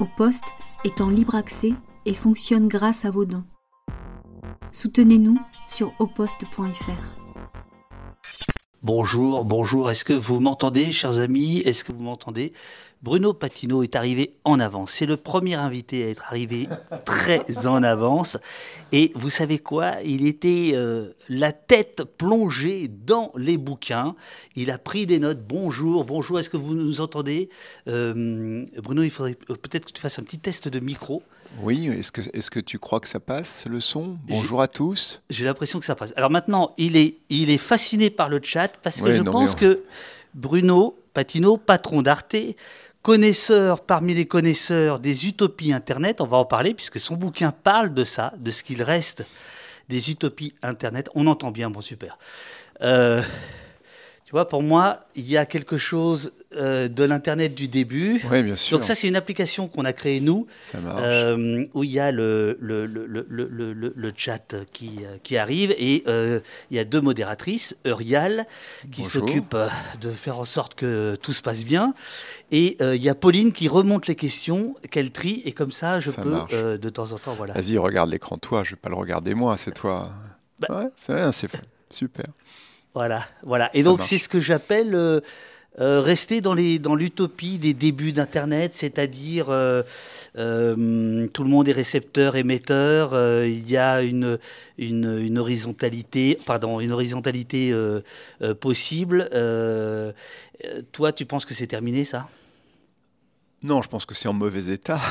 Au est en libre accès et fonctionne grâce à vos dons. Soutenez-nous sur oposte.fr. Bonjour, bonjour. Est-ce que vous m'entendez, chers amis? Est-ce que vous m'entendez? Bruno Patino est arrivé en avance. C'est le premier invité à être arrivé très en avance. Et vous savez quoi? Il était euh, la tête plongée dans les bouquins. Il a pris des notes. Bonjour, bonjour. Est-ce que vous nous entendez? Euh, Bruno, il faudrait peut-être que tu fasses un petit test de micro. Oui, est-ce que, est que tu crois que ça passe le son? Bonjour à tous. J'ai l'impression que ça passe. Alors maintenant, il est, il est fasciné par le chat parce que je pense que Bruno Patino, patron d'Arte, connaisseur parmi les connaisseurs des utopies Internet, on va en parler puisque son bouquin parle de ça, de ce qu'il reste des utopies Internet. On entend bien, bon super. Euh, tu vois, pour moi, il y a quelque chose euh, de l'Internet du début. Oui, bien sûr. Donc ça, c'est une application qu'on a créée, nous, euh, où il y a le, le, le, le chat qui, euh, qui, arrive, et il y a deux modératrices, Eurial, qui s'occupe de faire en sorte que tout se passe bien, et il y a Pauline qui remonte les questions, qu'elle trie, et comme ça, je peux, de temps en temps, voilà. Vas-y, regarde l'écran, toi, je ne vais pas le regarder moi, c'est toi. Bah. ouais, c'est super. Voilà, voilà. Et donc c'est ce que j'appelle euh, euh, rester dans les dans l'utopie des débuts d'Internet, c'est-à-dire euh, tout le monde est récepteur, émetteur. il y a une, une, horizontalité, pardon, une horizontalité possible. toi, tu penses que c'est terminé ça? Non, je pense que c'est en mauvais état.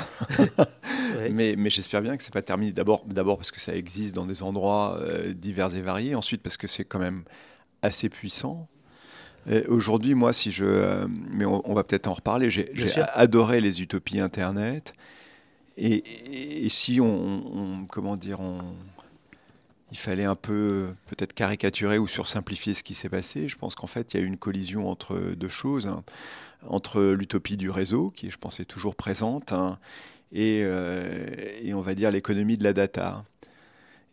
Mais, mais j'espère bien que c'est pas terminé. D'abord, d'abord parce que ça existe dans des endroits divers et variés. Ensuite, parce que c'est quand même assez puissant. Aujourd'hui, moi, si je. Euh, mais on, va peut-être en reparler. J'ai adoré les utopies Internet. Et, si on, Comment dire on, Il fallait un peu peut-être caricaturer ou sursimplifier ce qui s'est passé. Je pense qu'en fait, il y a eu une collision entre deux choses. Hein. entre l'utopie du réseau, qui, je pense, est toujours présente, hein, et, euh, et, on va dire l'économie de la data.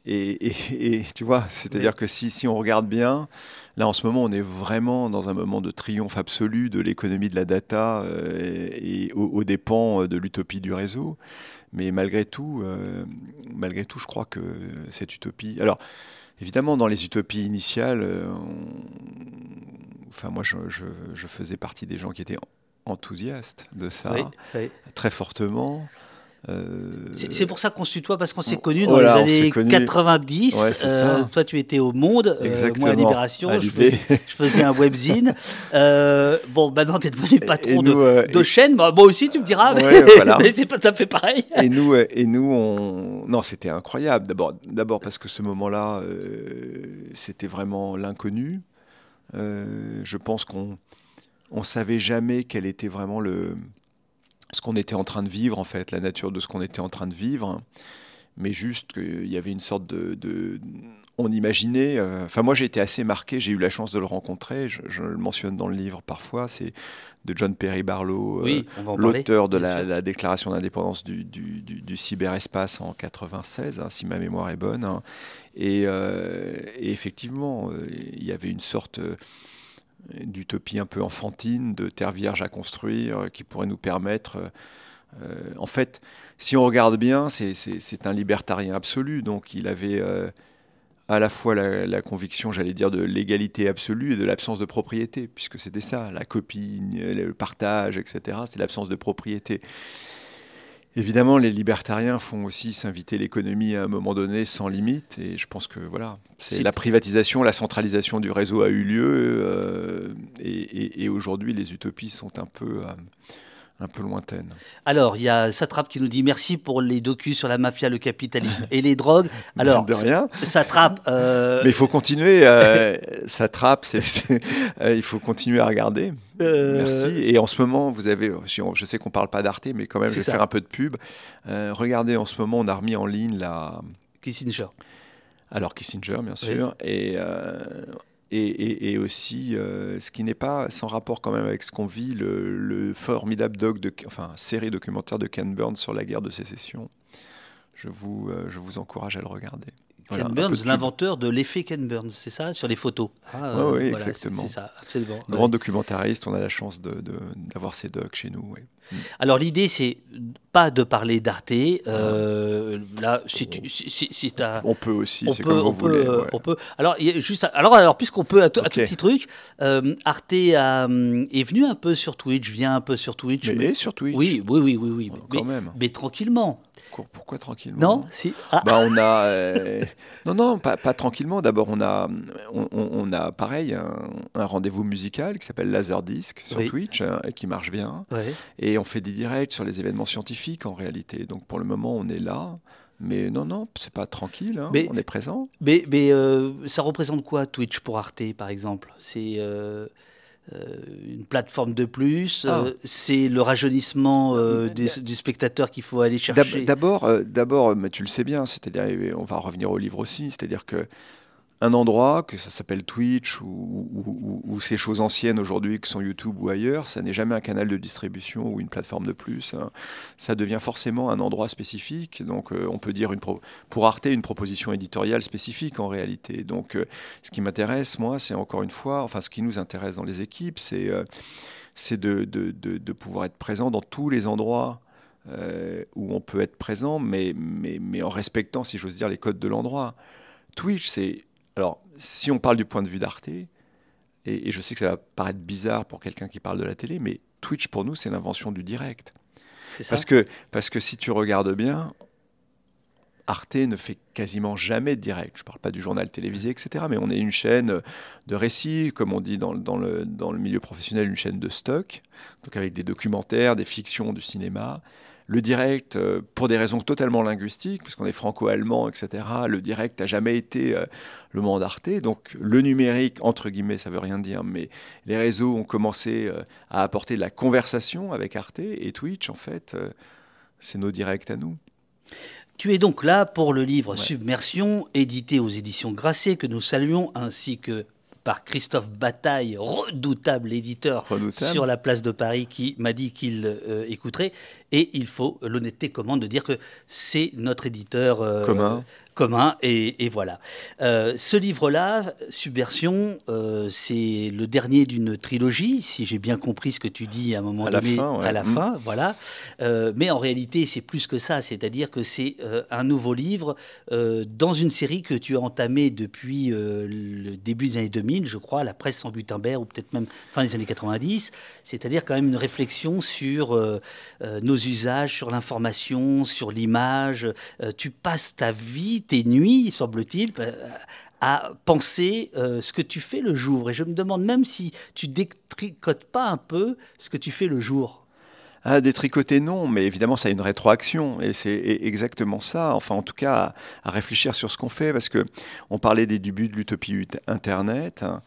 Et, tu vois, c'est-à-dire que si, si, on regarde bien, là en ce moment, on est vraiment dans un moment de triomphe absolu de l'économie de la data euh, et, aux, dépens de l'utopie du réseau. Mais malgré tout, euh, malgré tout, je crois que cette utopie. Alors, évidemment, dans les utopies initiales, euh, enfin, moi, je, je, faisais partie des gens qui étaient enthousiastes de ça, très fortement. Euh, c'est pour ça qu'on se tutoie, parce qu'on s'est connus dans les années 90. Euh, toi, tu étais au Monde, euh, moi à Libération, je, faisais, un webzine. bon, maintenant, tu es devenu patron de, de chaîne. Bah, moi aussi, tu me diras, mais, c'est pas tout à fait pareil. Et nous, et nous on... non, c'était incroyable. D'abord parce que ce moment-là, c'était vraiment l'inconnu. je pense qu'on on savait jamais quel était vraiment le ce qu'on était en train de vivre, en fait, la nature de ce qu'on était en train de vivre, mais juste qu'il y avait une sorte de... on imaginait, euh, enfin moi j'ai été assez marqué, j'ai eu la chance de le rencontrer, je, le mentionne dans le livre parfois, c'est de John Perry Barlow, euh, l'auteur de la, déclaration d'indépendance du, du, cyberespace en 96, hein, si ma mémoire est bonne. Hein. Et, euh, et, effectivement, il y avait une sorte d'utopie un peu enfantine, de terre vierge à construire, euh, qui pourrait nous permettre... Euh, euh, en fait, si on regarde bien, c'est un libertarien absolu, donc il avait à la fois la, conviction, j'allais dire, de l'égalité absolue et de l'absence de propriété, puisque c'était ça, la copie, le partage, etc. C'était l'absence de propriété. Évidemment, les libertariens font aussi s'inviter l'économie à un moment donné sans limite, et je pense que voilà, c'est la privatisation, la centralisation du réseau a eu lieu, euh, et, aujourd'hui les utopies sont un peu euh, un peu lointaine. Alors, il y a Satrap qui nous dit merci pour les docus sur la mafia, le capitalisme et les drogues. Alors, de rien. Satrap. Euh... Mais il faut continuer. Euh, Satrap, c'est, euh, il faut continuer à regarder. Euh, merci. Et en ce moment, vous avez, je sais qu'on parle pas d'Arte, mais quand même, je vais faire un peu de pub. regardez, en ce moment, on a remis en ligne la. Kissinger. Alors Kissinger, bien sûr. Et et, aussi, euh, ce qui n'est pas sans rapport quand même avec ce qu'on vit, le, formidable doc de, enfin, série documentaire de Ken Burns sur la guerre de sécession. Je vous, euh, je vous encourage à le regarder. Ken Burns, l'inventeur de l'effet Ken Burns, c'est ça, sur les photos. Ah, oui, exactement. C'est ça, absolument. Grand documentariste, on a la chance d'avoir de, ces docs chez nous. Alors l'idée, c'est pas de parler d'Arte. Euh, là, si tu, si, on peut aussi, c'est comme vous voulez. On peut. Alors, juste, alors, alors puisqu'on peut, à, tout petit truc, euh, Arte est venu un peu sur Twitch, vient un peu sur Twitch. Mais, sur Twitch. Oui, oui, oui, oui, oui. Quand même. Mais tranquillement. Pourquoi tranquillement Non, si. Ah. Bah, on a. Euh, non, non, pas, tranquillement. D'abord, on a, on, a pareil un, rendez-vous musical qui s'appelle Laserdisc sur Twitch hein, et qui marche bien. Et on fait des directs sur les événements scientifiques en réalité. Donc pour le moment, on est là. Mais non, non, c'est pas tranquille, hein, on est présent. Mais, mais euh, ça représente quoi Twitch pour Arte, par exemple? C'est euh, une plateforme de plus ah. C'est le rajeunissement du, spectateur qu'il faut aller chercher D'abord, d'abord, tu le sais bien, c'est-à-dire, on va revenir au livre aussi, c'est-à-dire que un endroit, que ça s'appelle Twitch ou, ces choses anciennes aujourd'hui qui sont YouTube ou ailleurs, ça n'est jamais un canal de distribution ou une plateforme de plus. Hein. Ça devient forcément un endroit spécifique. Donc euh, on peut dire pour Arte une proposition éditoriale spécifique en réalité. Donc euh, ce qui m'intéresse, moi, c'est encore une fois, enfin ce qui nous intéresse dans les équipes, c'est euh, de, de, de, pouvoir être présent dans tous les endroits. où on peut être présent, mais, mais, mais en respectant, si j'ose dire, les codes de l'endroit. Twitch, c'est alors, si on parle du point de vue d'Arte, et, je sais que ça va paraître bizarre pour quelqu'un qui parle de la télé, mais Twitch pour nous, c'est l'invention du direct. Parce que, parce que si tu regardes bien, Arte ne fait quasiment jamais de direct. Je ne parle pas du journal télévisé, etc. Mais on est une chaîne de récits, comme on dit dans, dans, le, dans le milieu professionnel, une chaîne de stock, donc avec des documentaires, des fictions, du cinéma. Le direct, euh, pour des raisons totalement linguistiques, parce qu'on est franco-allemand, etc., le direct n'a jamais été euh, le monde d'Arte. Donc le numérique, entre guillemets, ça veut rien dire, mais les réseaux ont commencé euh, à apporter de la conversation avec Arte, et Twitch, en fait, c'est nos directs à nous. Tu es donc là pour le livre Submersion, édité aux éditions Grasset, que nous saluons, ainsi que par Christophe Bataille, redoutable éditeur sur la place de Paris, qui m'a dit qu'il euh, écouterait. Et il faut l'honnêteté commande de dire que c'est notre éditeur euh, commun commun. Et, voilà. Euh, ce livre-là, Subversion, euh, c'est le dernier d'une trilogie, si j'ai bien compris ce que tu dis à un moment donné, à la mm. fin, voilà. Euh, mais en réalité, c'est plus que ça, c'est-à-dire que c'est un nouveau livre dans une série que tu as entamée depuis le début des années 2000, je crois, la presse sans Gutenberg, ou peut-être même fin des années 90, c'est-à-dire quand même une réflexion sur nos usages, sur l'information, sur l'image. tu passes ta vie tes nuits, semble-t-il, euh, à penser euh, ce que tu fais le jour. Et je me demande même si tu détricotes pas un peu ce que tu fais le jour. Ah, détricoter, non, mais évidemment, ça a une rétroaction, et c'est exactement ça. Enfin, en tout cas, à, réfléchir sur ce qu'on fait, parce que on parlait des débuts de l'utopie Internet. Hein,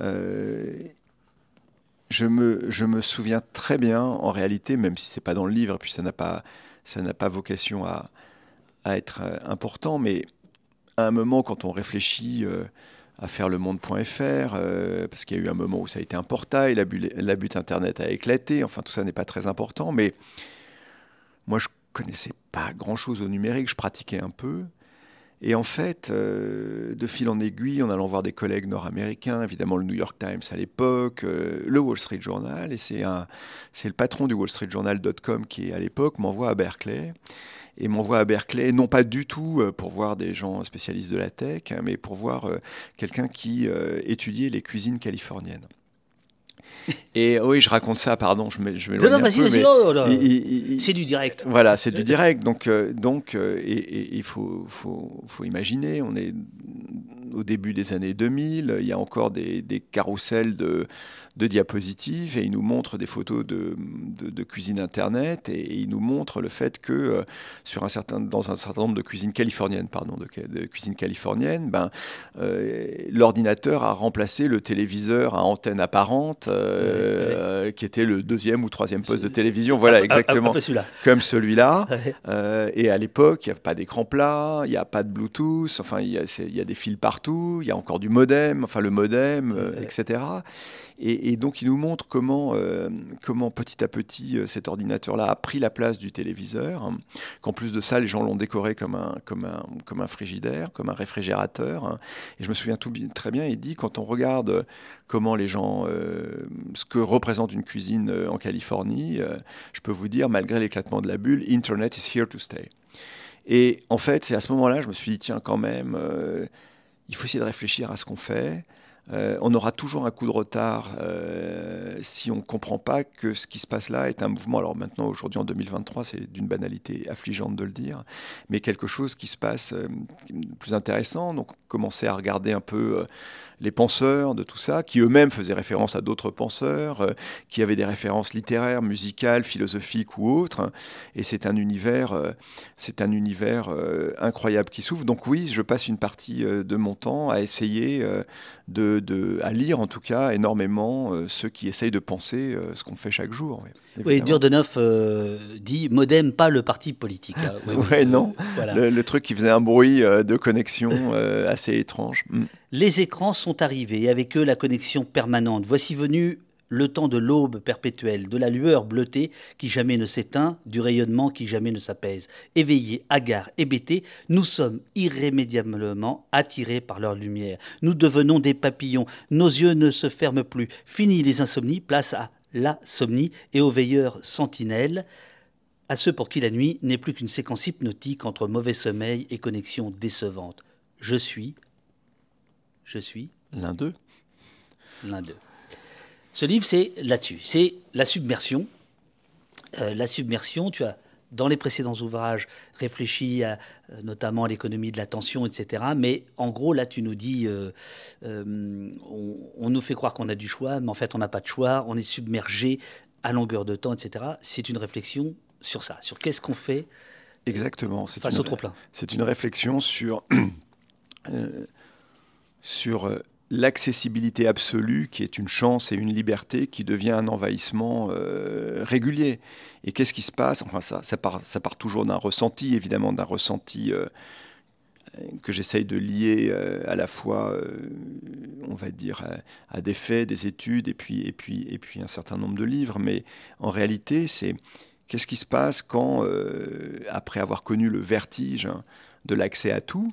euh, je, me, je me souviens très bien, en réalité, même si c'est pas dans le livre, puis ça n'a pas, ça n'a pas vocation à, à être euh, important, mais à un moment, quand on réfléchit euh, à faire le monde.fr, euh, parce qu'il y a eu un moment où ça a été un portail, la butte Internet a éclaté, enfin tout ça n'est pas très important, mais moi je connaissais pas grand-chose au numérique, je pratiquais un peu. Et en fait, de fil en aiguille, en allant voir des collègues nord-américains, évidemment le New York Times à l'époque, le Wall Street Journal, et c'est le patron du Wall Street Journal.com qui, à l'époque, m'envoie à Berkeley et m'envoie à Berkeley, non pas du tout euh, pour voir des gens spécialistes de la tech, hein, mais pour voir euh, quelqu'un qui euh, étudiait les cuisines californiennes. Et oui, je raconte ça, pardon, je m'éloigne un peu. Oh, oh, c'est du direct. Voilà, c'est du direct. Donc, donc et, il faut, faut, faut, imaginer, on est au début des années 2000, il y a encore des, des carousels de, de diapositives et il nous montre des photos de, de, cuisine internet et, il nous montre le fait que euh, sur un certain, dans un certain nombre de cuisines californiennes, pardon, de, cuisine californienne, ben, euh, l'ordinateur a remplacé le téléviseur à antenne apparente euh, qui était le deuxième ou troisième poste de télévision. Voilà, exactement. comme celui-là. et à l'époque, il n'y a pas d'écran plat, il n'y a pas de Bluetooth, enfin, il y, a, des fils partout partout, il y a encore du modem, enfin le modem, etc. Et, donc, il nous montre comment, euh, comment petit à petit, euh, cet ordinateur-là a pris la place du téléviseur, hein. qu'en plus de ça, les gens l'ont décoré comme un, comme, un, comme un frigidaire, comme un réfrigérateur. Hein. Et je me souviens tout, très bien, il dit, quand on regarde comment les gens, euh, ce que représente une cuisine en Californie, je peux vous dire, malgré l'éclatement de la bulle, Internet is here to stay. Et en fait, c'est à ce moment-là, je me suis dit, tiens, quand même, il faut essayer de réfléchir à ce qu'on fait. Euh, on aura toujours un coup de retard euh, si on ne comprend pas que ce qui se passe là est un mouvement. Alors maintenant, aujourd'hui, en 2023, c'est d'une banalité affligeante de le dire, mais quelque chose qui se passe euh, plus intéressant. Donc, commencer à regarder un peu les penseurs de tout ça, qui eux-mêmes faisaient référence à d'autres penseurs, euh, qui avaient des références littéraires, musicales, philosophiques ou autres. Et c'est un univers, euh, c'est un univers euh, incroyable qui s'ouvre. Donc oui, je passe une partie de mon temps à essayer de, à lire en tout cas énormément ceux qui essayent de penser ce qu'on fait chaque jour. Oui, Durdenov dit modem pas le parti politique. Hein. Oui, non. Le, truc qui faisait un bruit de connexion assez étrange. Mm. Les écrans sont arrivés et avec eux la connexion permanente. Voici venu le temps de l'aube perpétuelle, de la lueur bleutée qui jamais ne s'éteint, du rayonnement qui jamais ne s'apaise. Éveillés, hagards, hébétés, nous sommes irrémédiablement attirés par leur lumière. Nous devenons des papillons, nos yeux ne se ferment plus. Fini les insomnies, place à la somnie et aux veilleurs sentinelles, à ceux pour qui la nuit n'est plus qu'une séquence hypnotique entre mauvais sommeil et connexion décevante. Je suis, je suis L'un d'eux. L'un d'eux. Ce livre, c'est là-dessus. C'est la submersion. Euh, la submersion, tu as, dans les précédents ouvrages, réfléchi à, euh, notamment à l'économie de l'attention, etc. Mais en gros, là, tu nous dis, euh, on, nous fait croire qu'on a du choix, mais en fait, on n'a pas de choix, on est submergé à longueur de temps, etc. C'est une réflexion sur ça, sur qu'est-ce qu'on fait Exactement. face au trop-plein. C'est une réflexion sur sur euh, l'accessibilité absolue qui est une chance et une liberté qui devient un envahissement euh, régulier. Et qu'est-ce qui se passe? Enfin, ça, part, ça part toujours d'un ressenti, évidemment, d'un ressenti euh, que j'essaye de lier à la fois, on va dire, à, des faits, des études, et puis, et, puis, et puis un certain nombre de livres. Mais en réalité, c'est qu'est-ce qui se passe quand, après avoir connu le vertige de l'accès à tout,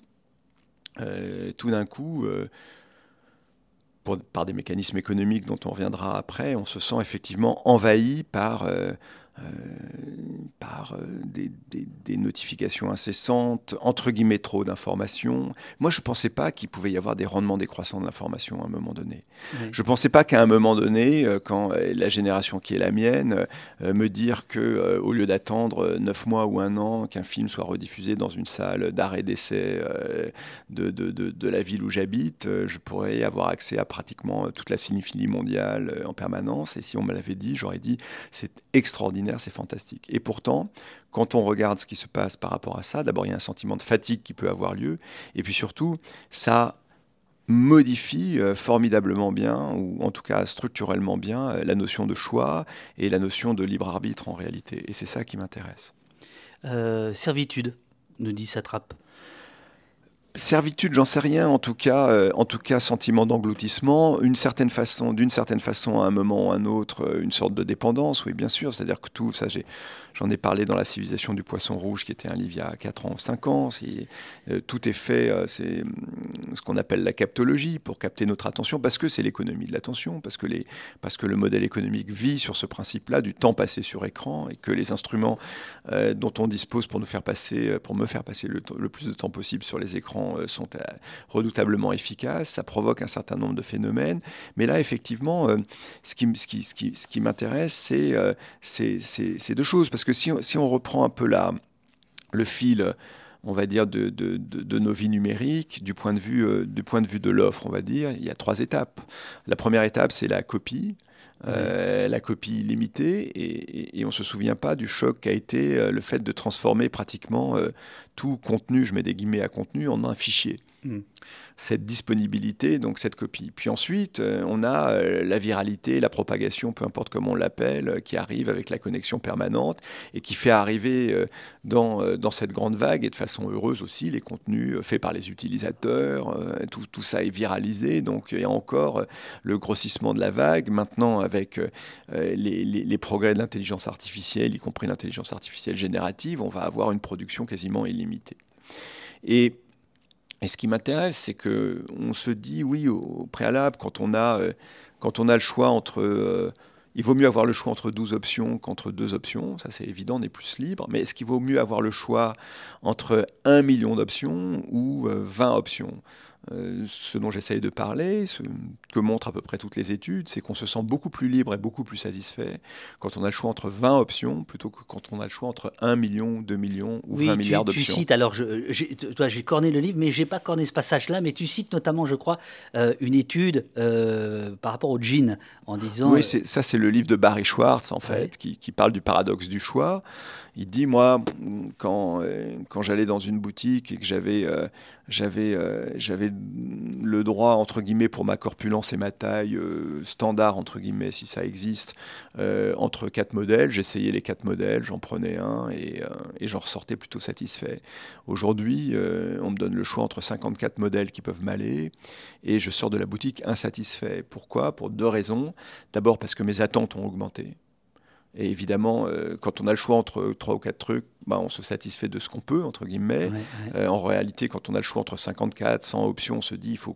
euh, tout d'un coup, euh, par des mécanismes économiques dont on reviendra après, on se sent effectivement envahi par euh, par euh, des, notifications incessantes, entre guillemets trop d'informations. Moi, je ne pensais pas qu'il pouvait y avoir des rendements décroissants de l'information à un moment donné. Je ne pensais pas qu'à un moment donné, euh, quand la génération qui est la mienne, me dire que au lieu d'attendre neuf mois ou un an qu'un film soit rediffusé dans une salle d'arrêt d'essai de, de, de, la ville où j'habite, je pourrais avoir accès à pratiquement toute la cinéphilie mondiale en permanence. Et si on me l'avait dit, j'aurais dit c'est extraordinaire c'est fantastique. Et pourtant, quand on regarde ce qui se passe par rapport à ça, d'abord il y a un sentiment de fatigue qui peut avoir lieu, et puis surtout, ça modifie euh, formidablement bien, ou en tout cas structurellement bien, euh, la notion de choix et la notion de libre arbitre en réalité. Et c'est ça qui m'intéresse. Euh, servitude, nous dit Satrape. Servitude, j'en sais rien. En tout cas, euh, en tout cas, sentiment d'engloutissement, une certaine façon, d'une certaine façon, à un moment ou à un autre, euh, une sorte de dépendance. Oui, bien sûr. C'est-à-dire que tout, ça, j'ai J'en ai parlé dans La civilisation du poisson rouge, qui était un livre il y a 4 ans, 5 ans. Euh, tout est fait, euh, c'est hum, ce qu'on appelle la captologie, pour capter notre attention, parce que c'est l'économie de l'attention, parce, que le modèle économique vit sur ce principe-là du temps passé sur écran, et que les instruments euh, dont on dispose pour, nous faire passer, pour me faire passer le, plus de temps possible sur les écrans sont redoutablement efficaces. Ça provoque un certain nombre de phénomènes. Mais là, effectivement, ce qui, m'intéresse, c'est ces deux choses. Parce que si, on reprend un peu la, le fil, on va dire, de, nos vies numériques, du point de vue, euh, du point de vue de l'offre, on va dire, il y a trois étapes. La première étape, c'est la copie. Euh, la copie limitée, et, on ne se souvient pas du choc qu'a été euh, le fait de transformer pratiquement tout contenu, je mets des guillemets à contenu, en un fichier. Mm. cette disponibilité, donc cette copie. Puis ensuite, euh, on a euh, la viralité, la propagation, peu importe comment on l'appelle, euh, qui arrive avec la connexion permanente et qui fait arriver dans, dans cette grande vague et de façon heureuse aussi les contenus faits par les utilisateurs. Tout, tout, ça est viralisé, donc il y a encore le grossissement de la vague. Maintenant, avec les, les, les progrès de l'intelligence artificielle, y compris l'intelligence artificielle générative, on va avoir une production quasiment illimitée. Et et ce qui m'intéresse, c'est que on se dit, oui, au préalable, quand on a, euh, quand on a le choix entre... Il vaut mieux avoir le choix entre 12 options qu'entre deux options, ça c'est évident, on est plus libre, mais est-ce qu'il vaut mieux avoir le choix entre un million d'options ou 20 euh, options? Euh, ce dont j'essaye de parler, ce que montrent à peu près toutes les études, c'est qu'on se sent beaucoup plus libre et beaucoup plus satisfait quand on a le choix entre 20 options plutôt que quand on a le choix entre 1 million, 2 millions ou 20 milliards d'options. Tu cites, alors j'ai corné le livre, mais j'ai pas corné ce passage-là, mais tu cites notamment, je crois, euh, une étude euh, par rapport au jean en disant. Oui, ça c'est le livre de Barry Schwartz en fait, qui, qui, parle du paradoxe du choix. Il dit, moi, quand, quand j'allais dans une boutique et que j'avais j'avais euh, j'avais le droit entre guillemets pour ma corpulence et ma taille euh, standard entre guillemets si ça existe euh, entre quatre modèles. J'essayais les quatre modèles j'en prenais un et, et j'en ressortais plutôt satisfait. Aujourd'hui on me donne le choix entre 54 modèles qui peuvent m'aller et je sors de la boutique insatisfait. Pourquoi? Pour deux raisons. D'abord parce que mes attentes ont augmenté et évidemment, euh, quand on a le choix entre trois ou quatre trucs, bah, on se satisfait de ce qu'on peut, entre guillemets. Euh, en réalité, quand on a le choix entre 54, 100 options, on se dit il faut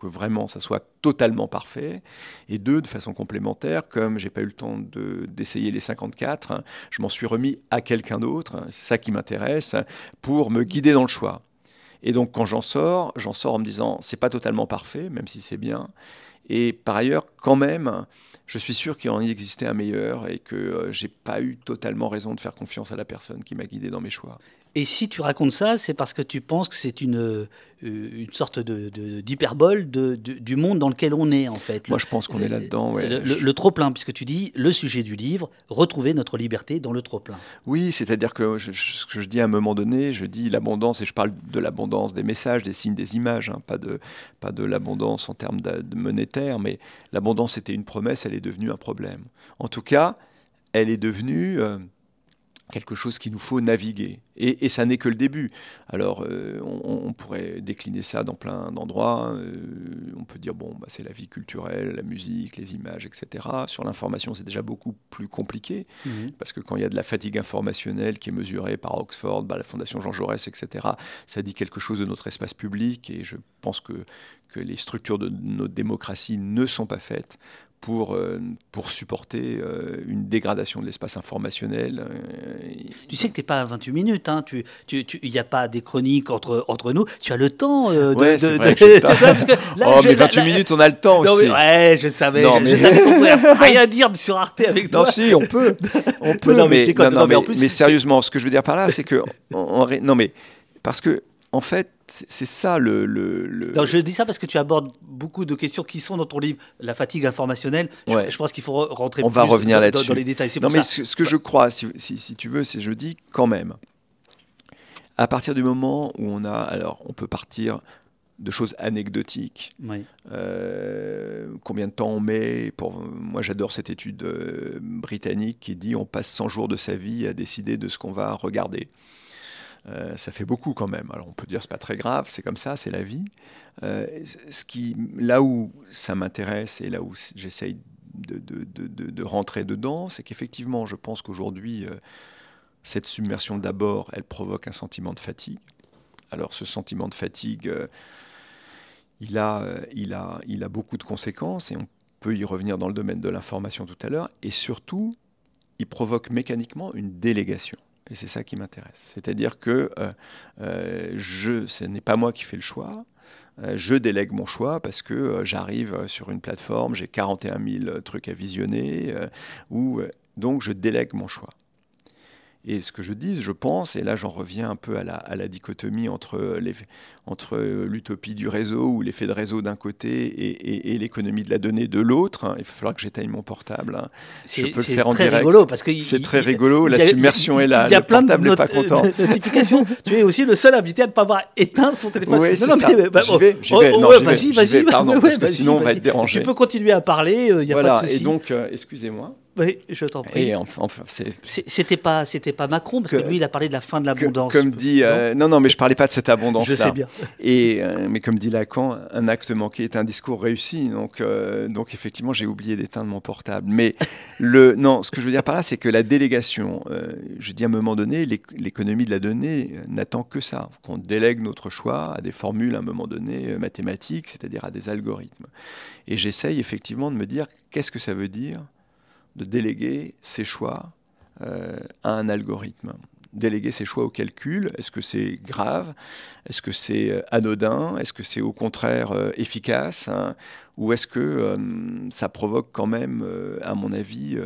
que vraiment ça soit totalement parfait. Et deux, de façon complémentaire, comme j'ai pas eu le temps d'essayer les 54, hein, je m'en suis remis à quelqu'un d'autre, hein, c'est ça qui m'intéresse, pour me guider dans le choix. Et donc quand j'en sors, j'en sors en me disant c'est pas totalement parfait, même si c'est bien. Et par ailleurs, quand même, je suis sûr qu'il en existait un meilleur et que euh, j'ai pas eu totalement raison de faire confiance à la personne qui m'a guidé dans mes choix. Et si tu racontes ça, c'est parce que tu penses que c'est une, euh, une sorte d'hyperbole de, du monde dans lequel on est, en fait. Moi, je pense qu'on est là-dedans. Le, trop-plein, puisque tu dis le sujet du livre, retrouver notre liberté dans le trop-plein. Oui, c'est-à-dire que ce que je dis à un moment donné, je dis l'abondance, et je parle de l'abondance des messages, des signes, des images, hein, pas de, pas de l'abondance en termes de, monétaire, mais l'abondance était une promesse, elle est devenue un problème. En tout cas, elle est devenue. Euh, quelque chose qu'il nous faut naviguer. Et, ça n'est que le début. Alors, euh, on, pourrait décliner ça dans plein d'endroits. Euh, on peut dire, bon, bah, c'est la vie culturelle, la musique, les images, etc. Sur l'information, c'est déjà beaucoup plus compliqué, mhm. parce que quand il y a de la fatigue informationnelle qui est mesurée par Oxford, bah, la Fondation Jean Jaurès, etc., ça dit quelque chose de notre espace public, et je pense que, que les structures de notre démocratie ne sont pas faites pour, euh, pour supporter euh, une dégradation de l'espace informationnel. Euh, tu sais que tu n'es pas à 28 minutes, il hein. tu, tu, n'y a pas des chroniques entre, entre nous, tu as le temps de... Ouais, de, de oh, mais 28 minutes, on a le temps aussi. ouais, je savais, non, je, savais qu'on pouvait rien dire sur Arte avec toi. Non, si, on peut, on peut. non, mais, non, mais, mais, sérieusement, ce que je veux dire par là, c'est que... non, mais parce que en fait, c'est ça le, le, je dis ça parce que tu abordes beaucoup de questions qui sont dans ton livre. La fatigue informationnelle, je, pense qu'il faut rentrer On plus va revenir dans, là-dessus. dans, les détails. Non, mais ce, que je crois, si, si, tu veux, c'est je dis quand même, à partir du moment où on a, alors on peut partir de choses anecdotiques. Euh, combien de temps on met pour, Moi, j'adore cette étude euh, britannique qui dit on passe 100 jours de sa vie à décider de ce qu'on va regarder. Euh, ça fait beaucoup quand même. Alors on peut dire c'est pas très grave, c'est comme ça, c'est la vie. Euh, ce qui, là où ça m'intéresse et là où j'essaye de, rentrer dedans, c'est qu'effectivement, je pense qu'aujourd'hui, euh, cette submersion d'abord, elle provoque un sentiment de fatigue. Alors ce sentiment de fatigue, il a beaucoup de conséquences et on peut y revenir dans le domaine de l'information tout à l'heure. Et surtout, il provoque mécaniquement une délégation. Et c'est ça qui m'intéresse. C'est-à-dire que euh, euh, je, ce n'est pas moi qui fais le choix. Euh, je délègue mon choix parce que j'arrive sur une plateforme, j'ai 41 000 trucs à visionner, ou donc je délègue mon choix. Et ce que je dis, je pense, et là j'en reviens un peu à la, à la dichotomie entre, les, entre l'utopie du réseau ou l'effet de réseau d'un côté et, et, l'économie de la donnée de l'autre. Hein. Il va falloir que j'éteigne mon portable. Hein. Je peux le faire en direct. rigolo parce que c'est très rigolo. La submersion est là. Il y a plein de, not pas content. notifications. tu es aussi le seul invité à ne pas avoir éteint son téléphone. Oui, non, non, ça. Mais, bah, j'y vais. J'y vais. Oh, vas-y, vas-y. Pardon, parce que sinon on va être dérangé. Tu peux continuer à parler. Y a voilà. pas de. Et donc, euh, excusez-moi. Oui, je t'en prie. Et enfin, c'était pas, c'était pas Macron parce que, lui, il a parlé de la fin de l'abondance. Comme dit, euh, non, non, mais je parlais pas de cette abondance-là. Je sais bien. Et euh, mais comme dit Lacan, un acte manqué est un discours réussi. Donc, euh, donc effectivement, j'ai oublié d'éteindre mon portable. Mais le, non, ce que je veux dire par là, c'est que la délégation, je dis à un moment donné, l'économie de la donnée n'attend que ça, qu'on délègue notre choix à des formules à un moment donné mathématiques, c'est-à-dire à des algorithmes. Et j'essaye effectivement de me dire qu'est-ce que ça veut dire de déléguer ses choix euh, à un algorithme. Déléguer ses choix au calcul, est-ce que c'est grave? Est-ce que c'est euh, anodin? Est-ce que c'est au contraire euh, efficace hein? Ou est-ce que ça provoque quand même, à mon avis,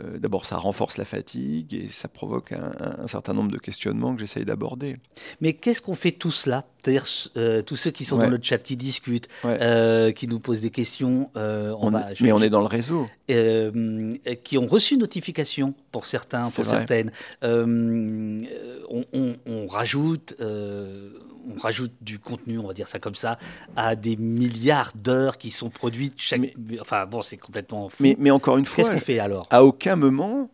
euh, d'abord, ça renforce la fatigue et ça provoque un, certain nombre de questionnements que j'essaye d'aborder. Mais qu'est-ce qu'on fait tout cela? C'est-à-dire euh, tous ceux qui sont dans le chat, qui discutent, euh, qui nous posent des questions. On mais on est dans le réseau. qui ont reçu notification pour certains, pour certaines. On, on, rajoute on rajoute du contenu, on va dire ça comme ça, à des milliards d'heures qui sont produites chaque. enfin bon, c'est complètement fou. Mais, mais encore une fois, qu'est-ce qu'on fait alors? À aucun moment,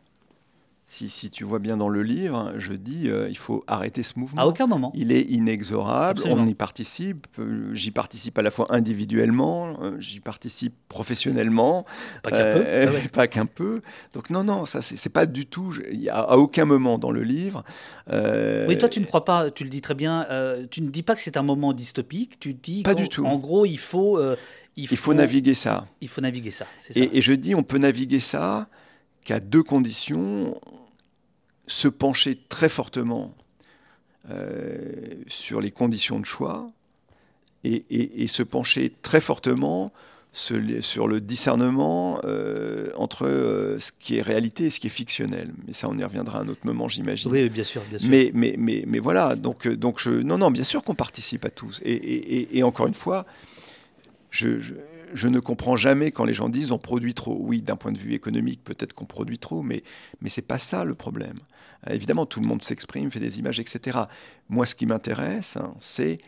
si, tu vois bien dans le livre, je dis euh, il faut arrêter ce mouvement. À aucun moment. Il est inexorable, on y participe. Euh, j'y participe à la fois individuellement, euh, j'y participe professionnellement. Pas qu'un peu. Ah pas qu'un peu. Donc non, non, ça c'est pas du tout. Il a à aucun moment dans le livre. oui, toi tu ne crois pas, tu le dis très bien, tu ne dis pas que c'est un moment dystopique, tu dis pas du tout. En gros, il faut. Il faut, il faut, naviguer ça. Il faut naviguer ça. ça. Et, et, je dis, on peut naviguer ça qu'à deux conditions se pencher très fortement euh, sur les conditions de choix et, se pencher très fortement sur le discernement euh, entre euh, ce qui est réalité et ce qui est fictionnel. Mais ça, on y reviendra à un autre moment, j'imagine. Oui, bien sûr, bien sûr. Mais, mais, mais, mais voilà, donc, donc je, non, non, bien sûr qu'on participe à tous. Et, encore une fois, je je ne comprends jamais quand les gens disent on produit trop. Oui, d'un point de vue économique, peut-être qu'on produit trop, mais, mais ce n'est pas ça le problème. Euh, évidemment, tout le monde s'exprime, fait des images, etc. Moi, ce qui m'intéresse, hein, c'est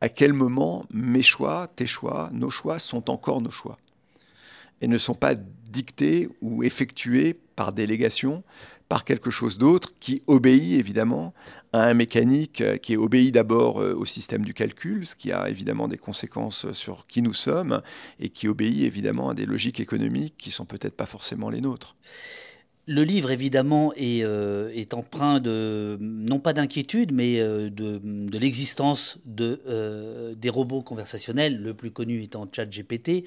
à quel moment mes choix, tes choix, nos choix sont encore nos choix et ne sont pas dictés ou effectués par délégation, par quelque chose d'autre qui obéit évidemment à un mécanique euh, qui obéit d'abord euh, au système du calcul, ce qui a évidemment des conséquences sur qui nous sommes, et qui obéit évidemment à des logiques économiques qui sont peut-être pas forcément les nôtres. Le livre, évidemment, est, euh, empreint de, non pas d'inquiétude, mais de, de l'existence de, des robots conversationnels, le plus connu étant ChatGPT.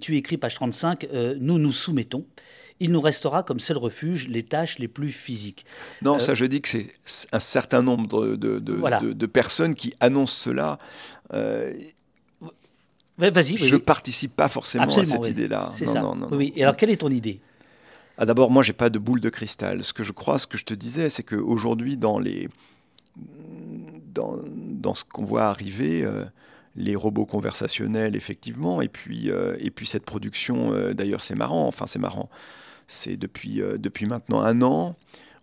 tu écris, page 35, Nous nous soumettons il nous restera comme seul refuge les tâches les plus physiques. Non, euh, ça je dis que c'est un certain nombre de, de, personnes qui annoncent cela. Euh, Vas-y. Je ne participe pas forcément à cette idée-là. C'est ça. oui. Et alors, quelle est ton idée? Ah, D'abord, moi, j'ai pas de boule de cristal. Ce que je crois, ce que je te disais, c'est qu'aujourd'hui, dans les dans, dans ce qu'on voit arriver, euh, les robots conversationnels, effectivement, et puis, et puis cette production, d'ailleurs, c'est marrant, enfin, c'est marrant c'est depuis, euh, depuis maintenant un an,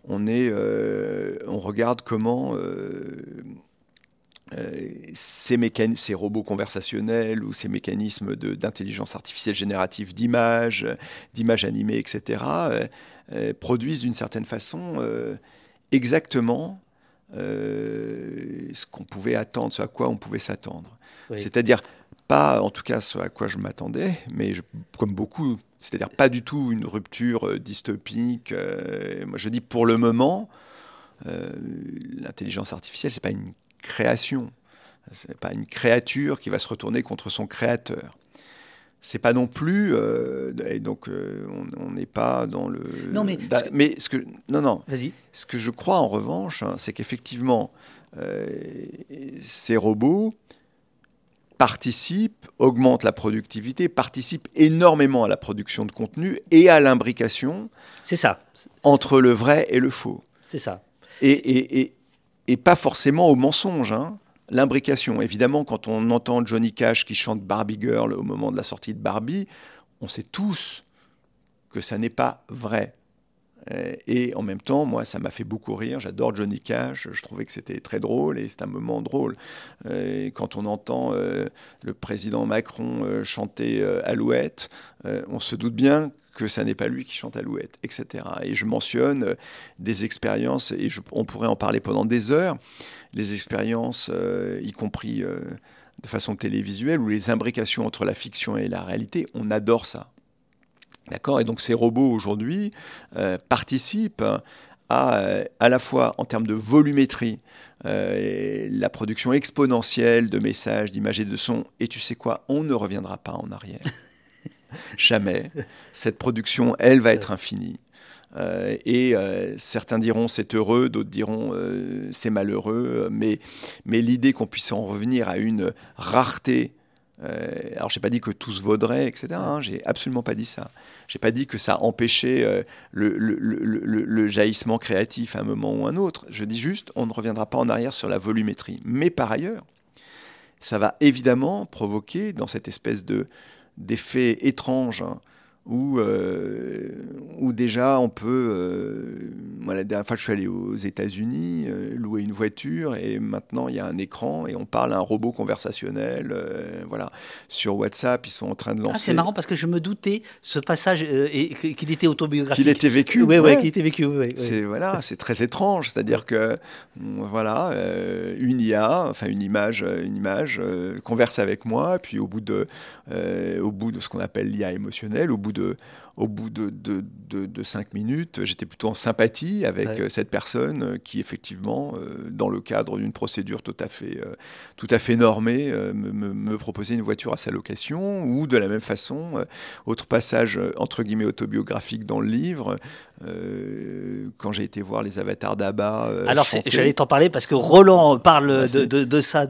on, est, euh, on regarde comment euh, ces, ces robots conversationnels ou ces mécanismes d'intelligence artificielle générative d'images, d'images animées, etc., produisent d'une certaine façon exactement ce qu'on pouvait attendre, ce à quoi on pouvait s'attendre. C'est-à-dire pas en tout cas ce à quoi je m'attendais, mais comme beaucoup c'est-à-dire pas du tout une rupture euh, dystopique. Euh, moi, je dis pour le moment, euh, l'intelligence artificielle, c'est pas une création, c'est pas une créature qui va se retourner contre son créateur. C'est pas non plus, et donc on n'est pas dans le. Non mais. mais ce que non non. Vas-y. Ce que je crois en revanche, hein, c'est qu'effectivement ces robots participe, augmente la productivité, participe énormément à la production de contenu et à l'imbrication. C'est ça. Entre le vrai et le faux. C'est ça. Et, et, et, et, pas forcément au mensonge. Hein. L'imbrication. Évidemment, quand on entend Johnny Cash qui chante Barbie Girl au moment de la sortie de Barbie, on sait tous que ça n'est pas vrai. Euh, et en même temps, moi, ça m'a fait beaucoup rire. J'adore Johnny Cash. Je trouvais que c'était très drôle et c'est un moment drôle. Euh, quand on entend euh, le président Macron chanter Alouette, on se doute bien que ça n'est pas lui qui chante Alouette, etc. Et je mentionne des expériences, et on pourrait en parler pendant des heures, les expériences, y compris de façon télévisuelle, ou les imbrications entre la fiction et la réalité. On adore ça. D'accord Et donc ces robots aujourd'hui euh, participent à, euh, à la fois en termes de volumétrie, euh, la production exponentielle de messages, d'images et de sons. Et tu sais quoi? On ne reviendra pas en arrière. Jamais. Cette production, elle va être infinie. et certains diront c'est heureux, d'autres diront c'est malheureux, mais, mais l'idée qu'on puisse en revenir à une rareté euh, alors, j'ai pas dit que tout se vaudrait, etc. Hein, j'ai absolument pas dit ça. J'ai pas dit que ça empêchait euh, le, jaillissement créatif à un moment ou un autre. Je dis juste, on ne reviendra pas en arrière sur la volumétrie. Mais par ailleurs, ça va évidemment provoquer, dans cette espèce de d'effet étrange hein, où, euh, où déjà on peut. Euh, la dernière fois, je suis allé aux États-Unis, euh, louer une voiture, et maintenant il y a un écran et on parle à un robot conversationnel. voilà. Sur WhatsApp, ils sont en train de lancer. Ah, c'est marrant parce que je me doutais ce passage et qu'il était autobiographique. Qu'il était vécu. Oui, ouais. qu'il était vécu. c'est voilà, c'est très étrange. C'est-à-dire que voilà, une IA, enfin une image, une image converse avec moi, puis au bout de, au bout de ce qu'on appelle l'IA émotionnelle, au bout de de, au bout de, de, cinq minutes, j'étais plutôt en sympathie avec euh, cette personne euh, qui, effectivement, euh, dans le cadre d'une procédure tout à fait, tout à fait normée, me, proposait une voiture à sa location. Ou de la même façon, autre passage entre guillemets autobiographique dans le livre, quand j'ai été voir les avatars d'Abba. alors, j'allais t'en parler parce que Roland parle de, de, ça.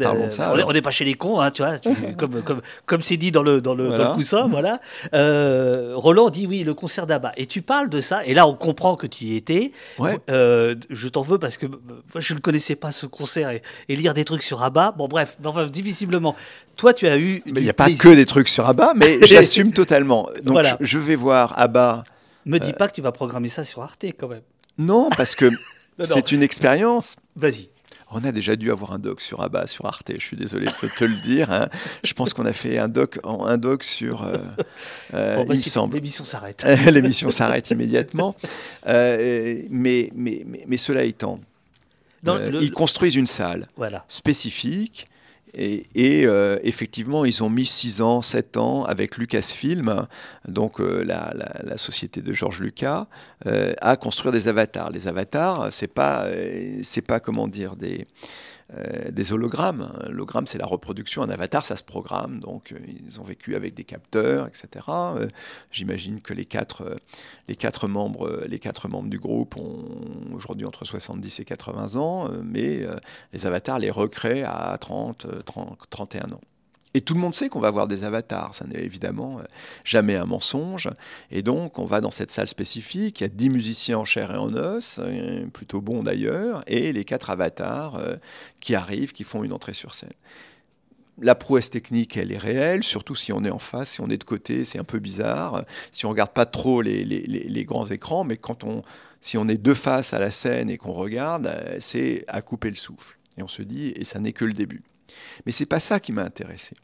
on n'est pas chez les cons, hein, tu vois, comme comme comme c'est dit dans le dans le, dans le coussin, voilà. Roland dit oui, le concert d'Abba. Et tu parles de ça, et là on comprend que tu y étais. Euh, je t'en veux parce que je ne connaissais pas ce concert et, lire des trucs sur Abba. Bon, bref, enfin, difficilement. Toi, tu as eu. Mais il n'y a pas que des trucs sur Abba, mais j'assume totalement. Donc je vais voir Abba. Me dis euh, pas que tu vas programmer ça sur Arte quand même. Non, parce que c'est une expérience. Vas-y. On a déjà dû avoir un doc sur Abba, sur Arte, je suis désolé de te le dire. Hein. Je pense qu'on a fait un doc, un doc sur. Euh, euh bah, il me semble. L'émission s'arrête. L'émission s'arrête immédiatement. Euh, mais, mais, mais, cela étant, euh, ils construisent une salle voilà. spécifique et, euh, effectivement, ils ont mis 6 ans, 7 ans avec Lucasfilm, donc euh, la, société de George Lucas, euh, à construire des avatars. Les avatars, c'est pas, c'est pas comment dire des euh, des hologrammes. L'hologramme, c'est la reproduction. Un avatar, ça se programme. Donc, euh, ils ont vécu avec des capteurs, etc. Euh, j'imagine que les quatre, les, quatre membres, les quatre membres du groupe ont aujourd'hui entre 70 et 80 ans, mais les avatars les recréent à 30, 30 31 ans. Et tout le monde sait qu'on va voir des avatars, ça n'est évidemment euh, jamais un mensonge. Et donc, on va dans cette salle spécifique, il y a 10 musiciens en chair et en os, euh, plutôt bons d'ailleurs, et les quatre avatars euh, qui arrivent, qui font une entrée sur scène. La prouesse technique, elle est réelle, surtout si on est en face, si on est de côté, c'est un peu bizarre. Si on regarde pas trop les, les grands écrans, mais quand on, si on est de face à la scène et qu'on regarde, c'est à couper le souffle. Et on se dit, et ça n'est que le début. Mais c'est pas ça qui m'a intéressé.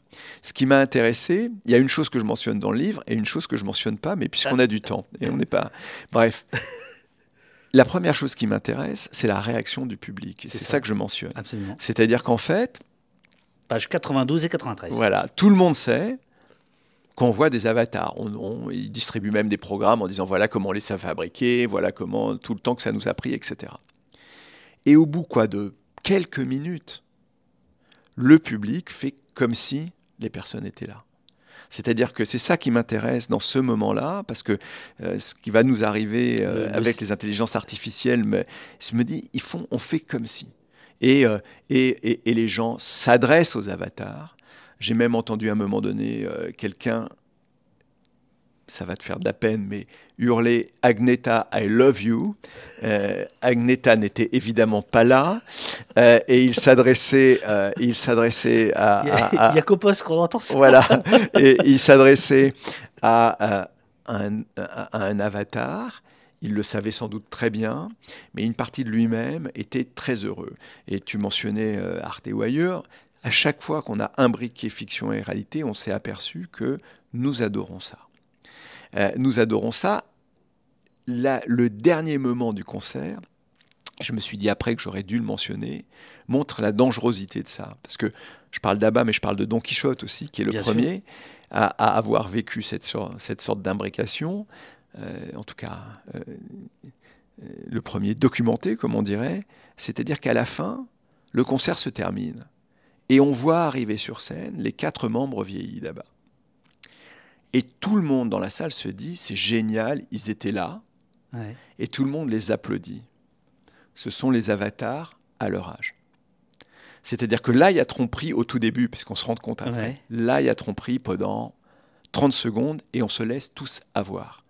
Ce qui m'a intéressé, il y a une chose que je mentionne dans le livre et une chose que je mentionne pas, mais puisqu'on a du temps et on n'est pas. Bref. La première chose qui m'intéresse, c'est la réaction du public. C'est ça. que je mentionne. Absolument. C'est-à-dire qu'en fait. Page 92 et 93. Voilà, tout le monde sait qu'on voit des avatars. On, ils distribuent même des programmes en disant voilà comment on les a fabriqués, voilà comment tout le temps que ça nous a pris, etc. Et au bout quoi de quelques minutes, le public fait comme si les personnes étaient là. C'est-à-dire que c'est ça qui m'intéresse dans ce moment-là, parce que euh, ce qui va nous arriver euh, avec les intelligences artificielles, mais, je me dis, ils font, on fait comme si. Euh, et, et, et, les gens s'adressent aux avatars. J'ai même entendu à un moment donné quelqu'un ça va te faire de la peine, mais hurler Agneta, I love you. Euh, Agneta n'était évidemment pas là euh, et il s'adressait, euh, il s'adressait à, Il y a, Copos qu'on entend ça? Voilà, et il s'adressait à, un, à, un, avatar. Il le savait sans doute très bien, mais une partie de lui-même était très heureux. Et tu mentionnais Arte ou ailleurs. À chaque fois qu'on a imbriqué fiction et réalité, on s'est aperçu que nous adorons ça. Euh, nous adorons ça. le dernier moment du concert, je me suis dit après que j'aurais dû le mentionner, montre la dangerosité de ça. Parce que je parle d'Abba, mais je parle de Don Quichotte aussi, qui est le premier à, avoir vécu cette, sorte d'imbrication. Euh, en tout cas, euh, le premier documenté, comme on dirait. C'est-à-dire qu'à la fin, le concert se termine. Et on voit arriver sur scène les quatre membres vieillis d'Abba. Et tout le monde dans la salle se dit, c'est génial, ils étaient là. Et tout le monde les applaudit. Ce sont les avatars à leur âge. C'est-à-dire que là, il y a tromperie au tout début, puisqu'on se rend compte après. Là, il y a tromperie pendant 30 secondes et on se laisse tous avoir.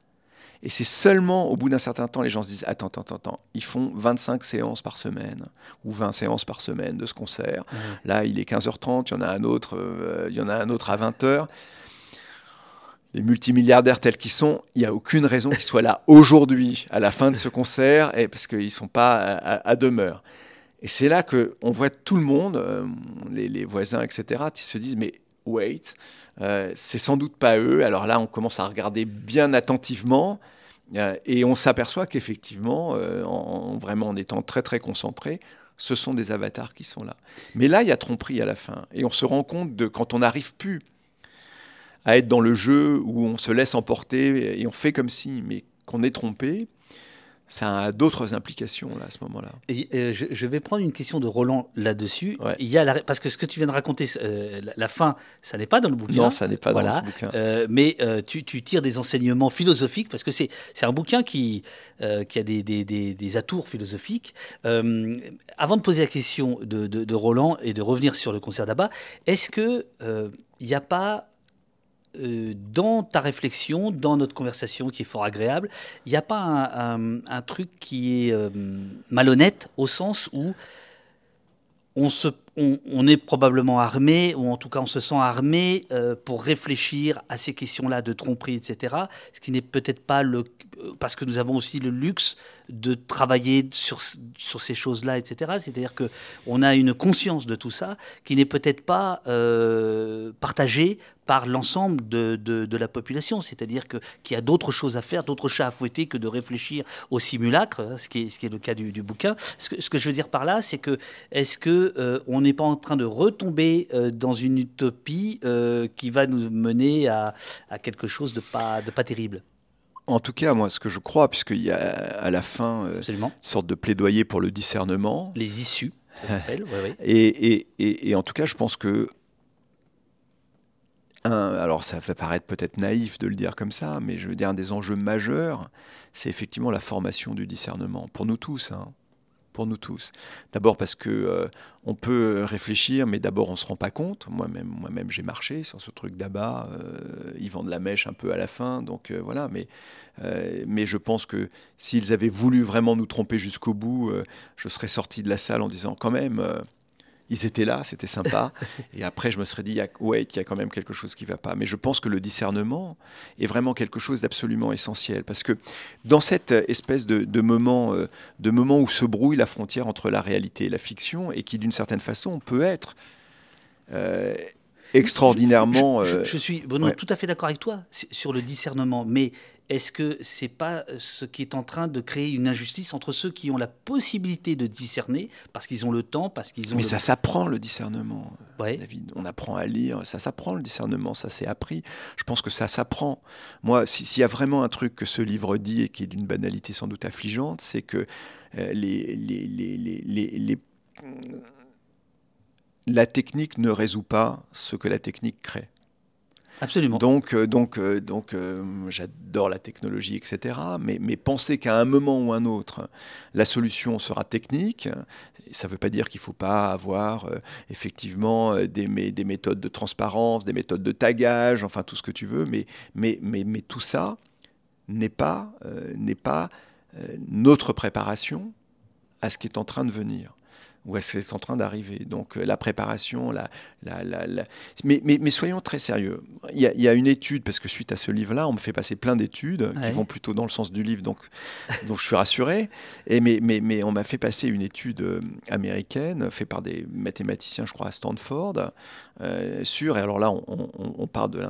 Et c'est seulement au bout d'un certain temps, les gens se disent Attends, attends, attends, ils font 25 séances par semaine ou 20 séances par semaine de ce concert. Là, il est 15h30, il y en a un autre, euh, il y en a un autre à 20h les multimilliardaires tels qu'ils sont, il n'y a aucune raison qu'ils soient là aujourd'hui, à la fin de ce concert, et parce qu'ils ne sont pas à, demeure. Et c'est là qu'on voit tout le monde, euh, les, voisins, etc., qui se disent, mais wait, euh, c'est sans doute pas eux. Alors là, on commence à regarder bien attentivement, euh, et on s'aperçoit qu'effectivement, en, vraiment en étant très très concentré, ce sont des avatars qui sont là. Mais là, il y a tromperie à la fin, et on se rend compte de quand on n'arrive plus à être dans le jeu où on se laisse emporter et on fait comme si, mais qu'on est trompé, ça a d'autres implications là, à ce moment-là. Et, euh, je, vais prendre une question de Roland là-dessus. Il y a la, parce que ce que tu viens de raconter, euh, la, fin, ça n'est pas dans le bouquin. Non, ça n'est pas dans le bouquin. Euh, mais tu, tu, tires des enseignements philosophiques parce que c'est un bouquin qui, qui a des, des, des, des, atours philosophiques. avant de poser la question de, de, de, Roland et de revenir sur le concert d'Abba, est-ce que il n'y a pas euh, dans ta réflexion, dans notre conversation qui est fort agréable, il n'y a pas un, truc qui est euh, malhonnête au sens où on, est probablement armé, ou en tout cas on se sent armé euh, pour réfléchir à ces questions-là de tromperie, etc. Ce qui n'est peut-être pas le... Parce que nous avons aussi le luxe de travailler sur, sur ces choses-là, etc. C'est-à-dire qu'on a une conscience de tout ça qui n'est peut-être pas partagée par l'ensemble de, de, la population. C'est-à-dire qu'il y a d'autres choses à faire, d'autres chats à fouetter que de réfléchir au simulacre, hein, ce qui est, ce qui est le cas du, du bouquin. Ce que, ce que, je veux dire par là, c'est que est-ce que euh, on n'est pas en train de retomber euh, dans une utopie euh, qui va nous mener à, à, quelque chose de pas, de pas terrible? En tout cas, moi, ce que je crois, puisqu'il y a à la fin une sorte de plaidoyer pour le discernement. Les issues, ça s'appelle. Et, et, et, et, en tout cas, je pense que alors ça fait paraître peut-être naïf de le dire comme ça, mais je veux dire un des enjeux majeurs, c'est effectivement la formation du discernement pour nous tous. Hein. Pour nous tous. D'abord parce que euh, on peut réfléchir, mais d'abord on se rend pas compte. Moi-même, moi-même, j'ai marché sur ce truc d'abat. Euh, ils vendent la mèche un peu à la fin, donc euh, voilà. Mais mais je pense que s'ils avaient voulu vraiment nous tromper jusqu'au bout, je serais sorti de la salle en disant quand même ils étaient là, c'était sympa. et après, je me serais dit, ouais, il y a quand même quelque chose qui ne va pas. Mais je pense que le discernement est vraiment quelque chose d'absolument essentiel. Parce que dans cette espèce de, moment, euh, de moment où se brouille la frontière entre la réalité et la fiction, et qui d'une certaine façon peut être euh, extraordinairement... Je, je, euh, suis Bruno, tout à fait d'accord avec toi sur le discernement. Mais est-ce que c'est pas euh, ce qui est en train de créer une injustice entre ceux qui ont la possibilité de discerner parce qu'ils ont le temps, parce qu'ils ont. Mais ça s'apprend le discernement, David. On apprend à lire, ça s'apprend le discernement, ça s'est appris. Je pense que ça s'apprend. Moi, s'il y a vraiment un truc que ce livre dit et qui est d'une banalité sans doute affligeante, c'est que euh, les, les, les, la technique ne résout pas ce que la technique crée. Absolument. Donc, euh, donc, euh, donc euh, j'adore la technologie, etc. Mais, penser qu'à un moment ou un autre, la solution sera technique, ça ne veut pas dire qu'il ne faut pas avoir effectivement des, des, méthodes de transparence, des méthodes de tagage, enfin tout ce que tu veux, mais, mais, mais, mais tout ça n'est pas, n'est pas notre préparation à ce qui est en train de venir ou est-ce c'est en train d'arriver Donc euh, la préparation, la, la, la, Mais, mais, mais, soyons très sérieux. Il y, a, il y, a, une étude, parce que suite à ce livre-là, on me fait passer plein d'études qui vont plutôt dans le sens du livre, donc, donc je suis rassuré. Et mais, mais, mais on m'a fait passer une étude euh, américaine, faite par des mathématiciens, je crois, à Stanford, euh, sur, et alors là, on, on, on part de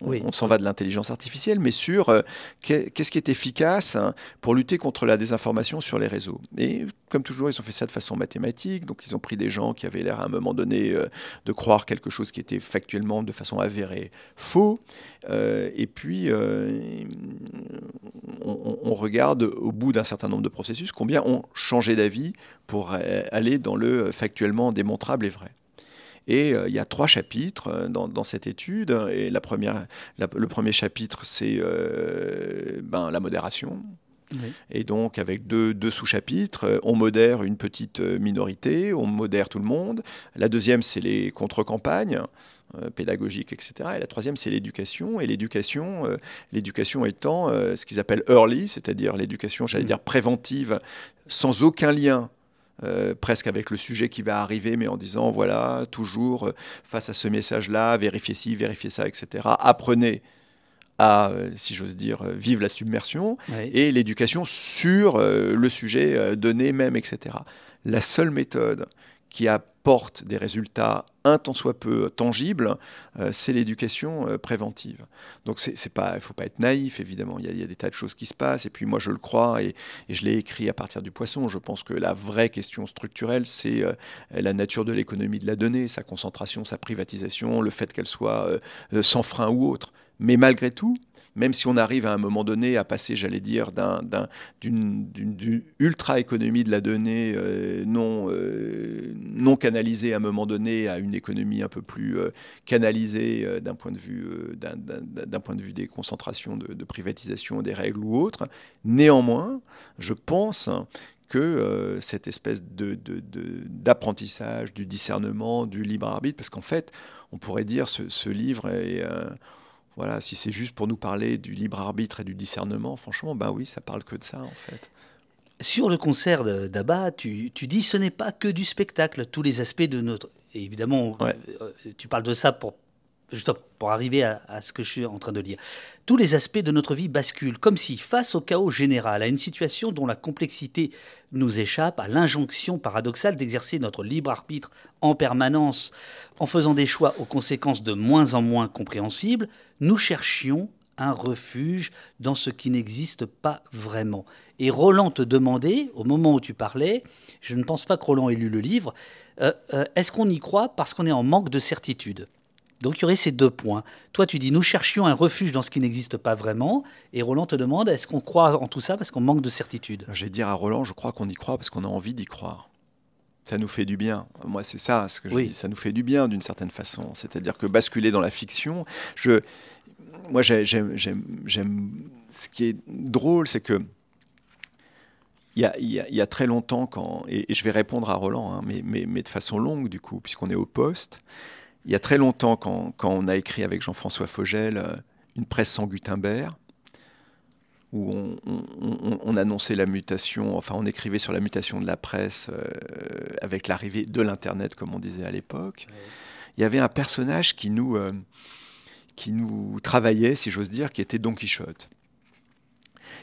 on, on s'en va de l'intelligence artificielle, mais sur qu'est-ce qui est efficace pour lutter contre la désinformation sur les réseaux. Et comme toujours, ils ont fait ça de façon mathématique donc ils ont pris des gens qui avaient l'air à un moment donné euh, de croire quelque chose qui était factuellement de façon avérée faux. Euh, et puis euh, on, regarde au bout d'un certain nombre de processus combien ont changé d'avis pour aller dans le factuellement démontrable et vrai. Et il y a trois chapitres dans, cette étude. Et la première, le premier chapitre, c'est ben, la modération. Et donc, avec deux, sous-chapitres, euh, on modère une petite euh, minorité, on modère tout le monde. La deuxième, c'est les contre-campagnes euh, pédagogiques, etc. Et la troisième, c'est l'éducation. Et l'éducation, l'éducation étant ce qu'ils appellent early, c'est-à-dire l'éducation, j'allais mm. dire préventive, sans aucun lien presque avec le sujet qui va arriver, mais en disant, voilà, toujours face à ce message-là, vérifiez ci, vérifiez ça, etc. Apprenez à, euh, si j'ose dire, euh, vivre la submersion, et l'éducation sur euh, le sujet donné même, etc. La seule méthode qui apporte des résultats un tant soit peu tangibles, c'est l'éducation préventive. Donc c'est pas, il ne faut pas être naïf, évidemment, il y, a, des tas de choses qui se passent, et puis moi je le crois, et, je l'ai écrit à partir du poisson, je pense que la vraie question structurelle, c'est la nature de l'économie de la donnée, sa concentration, sa privatisation, le fait qu'elle soit sans frein ou autre. Mais malgré tout, même si on arrive à un moment donné à passer, j'allais dire, d'une ultra-économie de la donnée euh, non, euh, non canalisée à un moment donné à une économie un peu plus euh, canalisée d'un point, de vue, des concentrations de, privatisation, des règles ou autres, néanmoins, je pense que cette espèce d'apprentissage, du discernement, du libre arbitre, parce qu'en fait, on pourrait dire ce, ce livre est voilà, si c'est juste pour nous parler du libre arbitre et du discernement, franchement, ben oui, ça parle que de ça en fait. Sur le concert d'Abba, tu, tu, dis ce n'est pas que du spectacle, tous les aspects de notre. évidemment, euh, tu parles de ça pour pour arriver à, ce que je suis en train de dire. Tous les aspects de notre vie basculent, comme si, face au chaos général, à une situation dont la complexité nous échappe, à l'injonction paradoxale d'exercer notre libre arbitre en permanence, en faisant des choix aux conséquences de moins en moins compréhensibles, nous cherchions un refuge dans ce qui n'existe pas vraiment. Et Roland te demandait, au moment où tu parlais, je ne pense pas que Roland ait lu le livre, euh, euh, est-ce qu'on y croit parce qu'on est en manque de certitude? Donc il y aurait ces deux points. Toi, tu dis, nous cherchions un refuge dans ce qui n'existe pas vraiment. Et Roland te demande, est-ce qu'on croit en tout ça parce qu'on manque de certitude? Je vais dire à Roland, je crois qu'on y croit parce qu'on a envie d'y croire. Ça nous fait du bien. Moi, c'est ça ce que je dis. Ça nous fait du bien d'une certaine façon. C'est-à-dire que basculer dans la fiction, je, moi, j'aime. Ce qui est drôle, c'est que il y, a, très longtemps, quand, et, je vais répondre à Roland, hein, mais, mais, mais, de façon longue du coup, puisqu'on est au poste, il y a très longtemps, quand, on a écrit avec Jean-François Fogel euh, une presse sans Gutenberg, où on, annonçait la mutation, enfin on écrivait sur la mutation de la presse euh, avec l'arrivée de l'Internet, comme on disait à l'époque, il y avait un personnage qui nous, euh, qui nous travaillait, si j'ose dire, qui était Don Quichotte.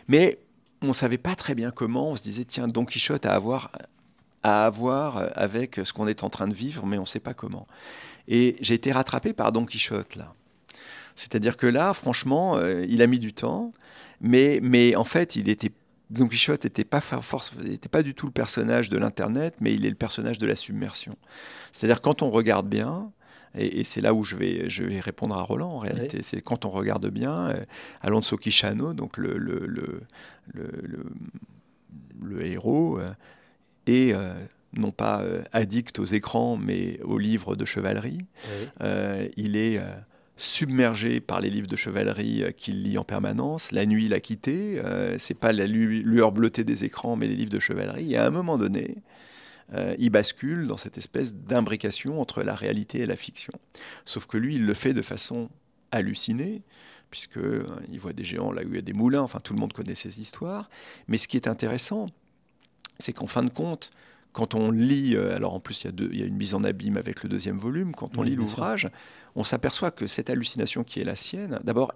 Mais on ne savait pas très bien comment, on se disait, tiens, Don Quichotte à avoir, à avoir avec ce qu'on est en train de vivre, mais on ne sait pas comment. Et j'ai été rattrapé par Don Quichotte, là. C'est-à-dire que là, franchement, euh, il a mis du temps, mais, mais en fait, il était Don Quichotte n'était pas, était pas du tout le personnage de l'Internet, mais il est le personnage de la submersion. C'est-à-dire quand on regarde bien, et, c'est là où je vais, je vais répondre à Roland en réalité, c'est quand on regarde bien, euh, Alonso Quixano, donc le, le, le, le héros, euh, et non pas euh, addict aux écrans, mais aux livres de chevalerie. Euh, il est euh, submergé par les livres de chevalerie qu'il lit en permanence. La nuit, il a quitté. c'est pas la lueur bleutée des écrans, mais les livres de chevalerie. Et à un moment donné, il bascule dans cette espèce d'imbrication entre la réalité et la fiction. Sauf que lui, il le fait de façon hallucinée puisqu'il euh, voit des géants là où il y a des moulins, enfin tout le monde connaît ces histoires. Mais ce qui est intéressant, c'est qu'en fin de compte, quand on lit, euh, alors en plus il y, a deux, il y, a une mise en abîme avec le deuxième volume, quand on lit l'ouvrage, on s'aperçoit que cette hallucination qui est la sienne, d'abord,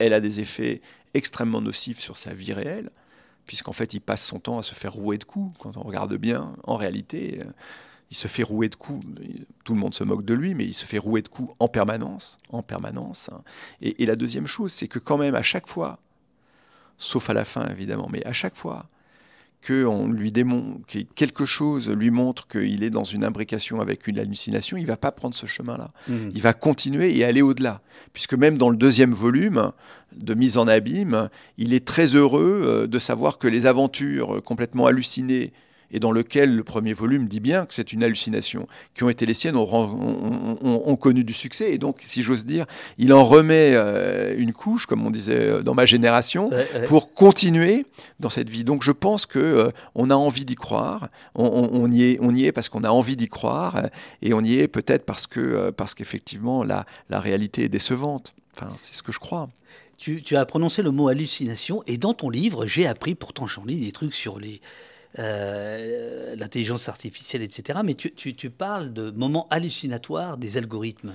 elle a des effets extrêmement nocifs sur sa vie réelle, puisqu'en fait il passe son temps à se faire rouer de coups. Quand on regarde bien, en réalité, euh, il se fait rouer de coups. Tout le monde se moque de lui, mais il se fait rouer de coups en permanence, en permanence. Et, la deuxième chose, c'est que quand même à chaque fois, sauf à la fin évidemment, mais à chaque fois que on lui démontre, que quelque chose lui montre qu'il est dans une imbrication avec une hallucination, il va pas prendre ce chemin-là. Mmh. Il va continuer et aller au-delà, puisque même dans le deuxième volume de mise en abîme, il est très heureux euh, de savoir que les aventures complètement hallucinées et dans lequel le premier volume dit bien que c'est une hallucination, qui ont été les siennes, ont, connu du succès. Et donc, si j'ose dire, il en remet euh, une couche, comme on disait euh, dans ma génération, pour continuer dans cette vie. Donc, je pense que euh, on a envie d'y croire. On, y est, on y est parce qu'on a envie d'y croire, et on y est peut-être parce que parce qu'effectivement la, la réalité est décevante. Enfin, c'est ce que je crois. Tu, tu, as prononcé le mot hallucination, et dans ton livre, j'ai appris, pourtant j'en lis des trucs sur les, euh, l'intelligence artificielle, etc. Mais tu, tu, parles de moments hallucinatoires des algorithmes.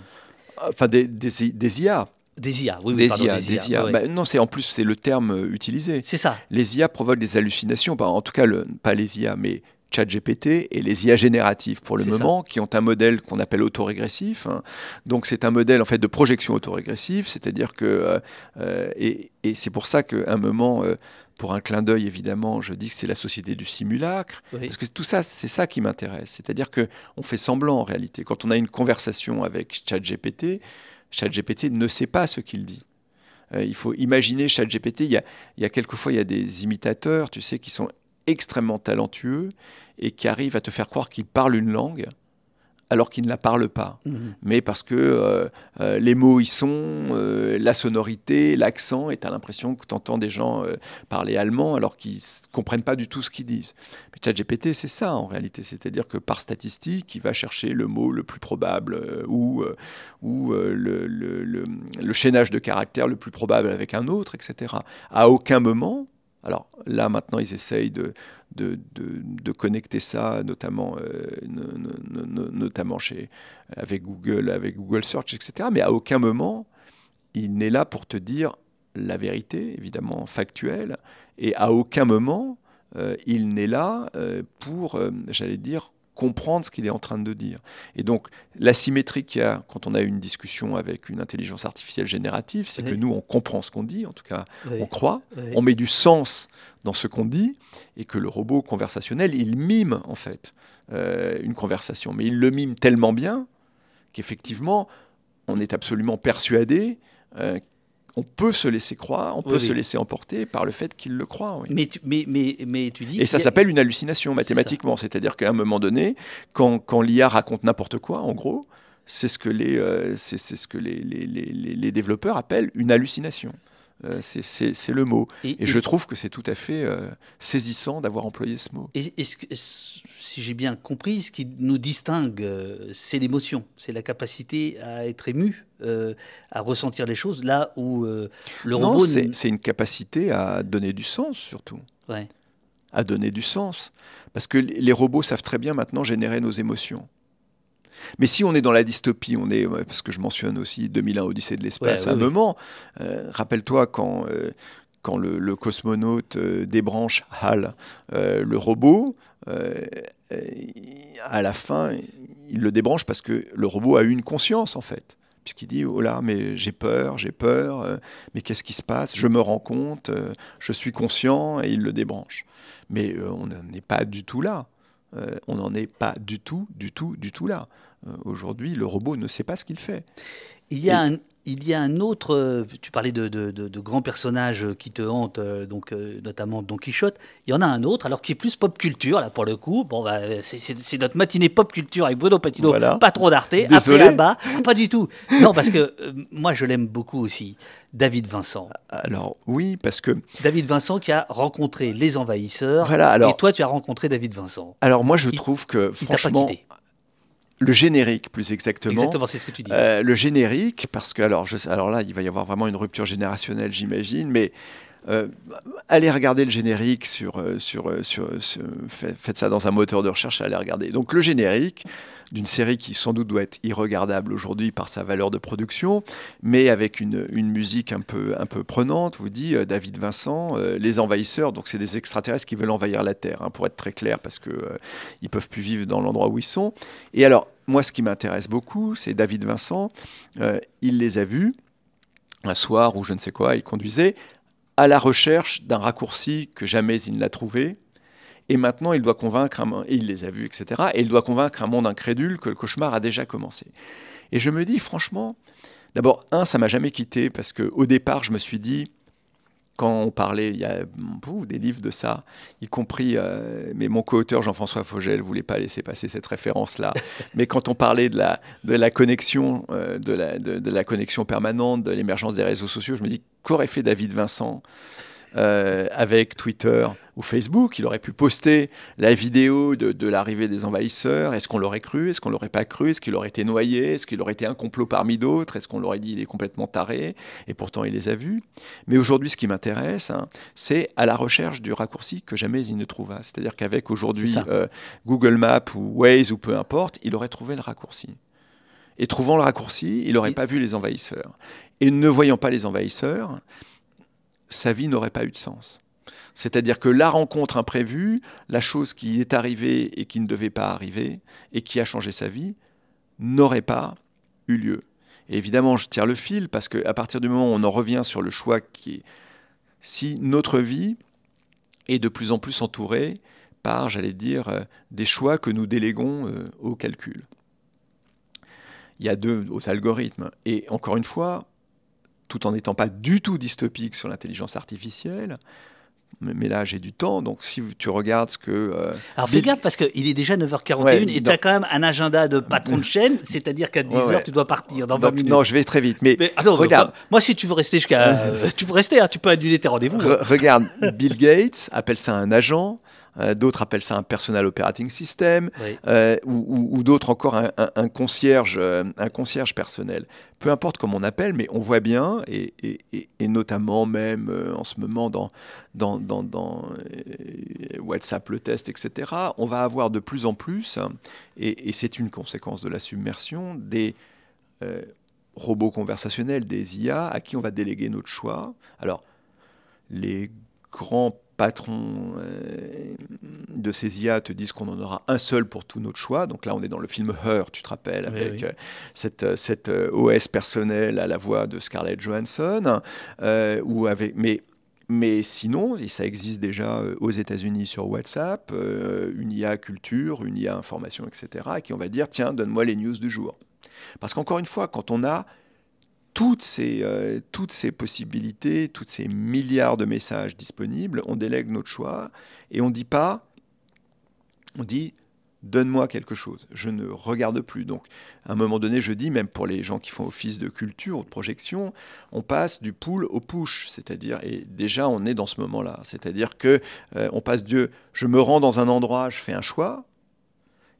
Enfin, des, des, des IA. Des IA, oui, des, IA, des IA. Bah, non, c'est en plus c'est le terme euh, utilisé. C'est ça. Les IA provoquent des hallucinations. Bah, en tout cas, le, pas les IA, mais ChatGPT et les IA génératives pour le moment, qui ont un modèle qu'on appelle autorégressif. Hein. Donc c'est un modèle en fait de projection autorégressive, c'est-à-dire que euh, et, et c'est pour ça qu'à un moment pour un clin d'œil, évidemment, je dis que c'est la société du simulacre, parce que tout ça, c'est ça qui m'intéresse. C'est-à-dire que on fait semblant en réalité. Quand on a une conversation avec ChatGPT, ChatGPT ne sait pas ce qu'il dit. Euh, il faut imaginer ChatGPT. Il y a, il y a quelquefois il y a des imitateurs, tu sais, qui sont extrêmement talentueux et qui arrivent à te faire croire qu'ils parlent une langue alors qu'il ne la parle pas. Mhm. Mais parce que euh, euh, les mots y sont, euh, la sonorité, l'accent, et tu as l'impression que tu entends des gens parler allemand alors qu'ils ne comprennent pas du tout ce qu'ils disent. Mais ChatGPT, c'est ça en réalité. C'est-à-dire que par statistique, il va chercher le mot le plus probable ou, ou le, le, le, chaînage de caractères le plus probable avec un autre, etc. À aucun moment, alors là maintenant ils essayent de, de, connecter ça, notamment, euh, notamment chez, avec Google, avec Google Search, etc. Mais à aucun moment, il n'est là pour te dire la vérité, évidemment factuelle, et à aucun moment, euh, il n'est là euh, pour, j'allais dire, comprendre ce qu'il est en train de dire. Et donc, l'asymétrie qu'il y a quand on a une discussion avec une intelligence artificielle générative, c'est que nous, on comprend ce qu'on dit, en tout cas, on croit, on met du sens dans ce qu'on dit, et que le robot conversationnel, il mime, en fait, euh, une conversation. Mais il le mime tellement bien qu'effectivement, on est absolument persuadé euh, on peut se laisser croire, on peut se laisser emporter par le fait qu'il le croit. Mais, tu, mais, mais, mais, tu dis. Et ça s'appelle une hallucination mathématiquement. C'est-à-dire qu'à un moment donné, quand, quand l'IA raconte n'importe quoi, en gros, c'est ce que les, euh, c'est, ce que les, les, les, les développeurs appellent une hallucination. Euh, c'est le mot. Et, je trouve que c'est tout à fait euh, saisissant d'avoir employé ce mot. Et, si j'ai bien compris, ce qui nous distingue, c'est l'émotion, c'est la capacité à être ému, à ressentir les choses, là où le robot... Non, c'est une capacité à donner du sens, surtout. Ouais. À donner du sens. Parce que les robots savent très bien maintenant générer nos émotions. Mais si on est dans la dystopie, on est, parce que je mentionne aussi 2001 Odyssée de l'espace à un moment, euh, rappelle-toi quand, euh, quand le, cosmonaute euh, débranche HAL, le robot, à la fin, il le débranche parce que le robot a eu une conscience en fait puisqu'il dit oh là mais j'ai peur j'ai peur mais qu'est-ce qui se passe? Je me rends compte je suis conscient et il le débranche. Mais on n'en est pas du tout là. On n'en est pas du tout du tout du tout là. euh, aujourd'hui, le robot ne sait pas ce qu'il fait. Il y a un, il y a un autre, euh, tu parlais de, de, grands personnages qui te hantent, euh, donc, euh, notamment Don Quichotte. Il y en a un autre, alors qui est plus pop culture, là, pour le coup. Bon, bah, c'est notre matinée pop culture avec Bruno Patino, pas trop d'Arte, après là-bas. Pas du tout. Non, parce que moi, je l'aime beaucoup aussi. David Vincent. Alors, oui, parce que. David Vincent qui a rencontré les envahisseurs. Voilà, alors, et toi, tu as rencontré David Vincent. Alors, moi, je trouve que, franchement. Il pas quitté le générique, plus exactement. Exactement, c'est ce que tu dis. Euh, le générique, parce que alors, je, alors là, il va y avoir vraiment une rupture générationnelle, j'imagine, mais euh, allez regarder le générique sur, euh, sur, sur, faites ça dans un moteur de recherche, allez regarder. Donc le générique, d'une série qui sans doute doit être irregardable aujourd'hui par sa valeur de production, mais avec une, musique un peu, un peu prenante, vous dit euh, David Vincent, euh, Les Envahisseurs, donc c'est des extraterrestres qui veulent envahir la Terre, hein, pour être très clair, parce qu'ils euh, ne peuvent plus vivre dans l'endroit où ils sont. Et alors, moi, ce qui m'intéresse beaucoup, c'est David Vincent, il les a vus un soir ou je ne sais quoi, il conduisait à la recherche d'un raccourci que jamais il n'a trouvé, et maintenant, il doit convaincre, un, et il les a vus, etc. Et il doit convaincre un monde incrédule que le cauchemar a déjà commencé. Et je me dis, franchement, d'abord, un, ça m'a jamais quitté, parce qu'au départ, je me suis dit, quand on parlait, il y a des livres de ça, y compris, euh, mais mon co-auteur Jean-François Fogel ne voulait pas laisser passer cette référence-là. mais quand on parlait de la, de la connexion, euh, de, la, de, la connexion permanente, de l'émergence des réseaux sociaux, je me dis, qu'aurait fait David Vincent euh, avec Twitter ou Facebook. Il aurait pu poster la vidéo de, l'arrivée des envahisseurs. Est-ce qu'on l'aurait cru? Est-ce qu'on l'aurait pas cru? Est-ce qu'il aurait été noyé? Est-ce qu'il aurait été un complot parmi d'autres? Est-ce qu'on l'aurait dit il est complètement taré? Et pourtant, il les a vus. Mais aujourd'hui, ce qui m'intéresse, hein, c'est à la recherche du raccourci que jamais il ne trouva. C'est-à-dire qu'avec aujourd'hui euh, Google Maps ou Waze ou peu importe, il aurait trouvé le raccourci. Et trouvant le raccourci, il n'aurait pas vu les envahisseurs. Et ne voyant pas les envahisseurs, sa vie n'aurait pas eu de sens. C'est-à-dire que la rencontre imprévue, la chose qui est arrivée et qui ne devait pas arriver, et qui a changé sa vie, n'aurait pas eu lieu. Et évidemment, je tire le fil parce qu'à partir du moment où on en revient sur le choix qui est si notre vie est de plus en plus entourée par, j'allais dire, euh, des choix que nous déléguons euh, au calcul. Il y a deux aux algorithmes. Et encore une fois, tout en n'étant pas du tout dystopique sur l'intelligence artificielle. Mais là, j'ai du temps, donc si tu regardes ce que... Euh, alors fais gaffe, parce qu'il est déjà 9h41 et tu as quand même un agenda de patron de chaîne, c'est-à-dire qu'à 10h, tu dois partir dans 20 minutes. Non, je vais très vite, mais, alors, regarde... moi, si tu veux rester jusqu'à... Euh, tu peux rester, hein, tu peux annuler tes rendez-vous. regarde, Bill Gates appelle ça un agent, d'autres appellent ça un personal operating system, euh, ou, d'autres encore un, concierge, euh, un concierge personnel. Peu importe comment on appelle, mais on voit bien, et, notamment même en ce moment dans, dans, dans, WhatsApp le test, etc., on va avoir de plus en plus, et, c'est une conséquence de la submersion, des robots conversationnels, des IA, à qui on va déléguer notre choix. Alors, les grands patrons euh, de ces IA te disent qu'on en aura un seul pour tout notre choix. Donc là, on est dans le film Her, tu te rappelles, avec euh, cette, euh, cette OS personnelle à la voix de Scarlett Johansson. ou avec, mais, mais sinon, ça existe déjà aux États-Unis sur WhatsApp, une IA culture, une IA information, etc., qui on va dire, tiens, donne-moi les news du jour. Parce qu'encore une fois, quand on a toutes ces, euh, toutes ces possibilités, toutes ces milliards de messages disponibles, on délègue notre choix et on ne dit pas, on dit donne-moi quelque chose. Je ne regarde plus. Donc, à un moment donné, je dis, même pour les gens qui font office de culture ou de projection, on passe du pull au push. C'est-à-dire, et déjà, on est dans ce moment-là. C'est-à-dire que euh, on passe de je me rends dans un endroit, je fais un choix,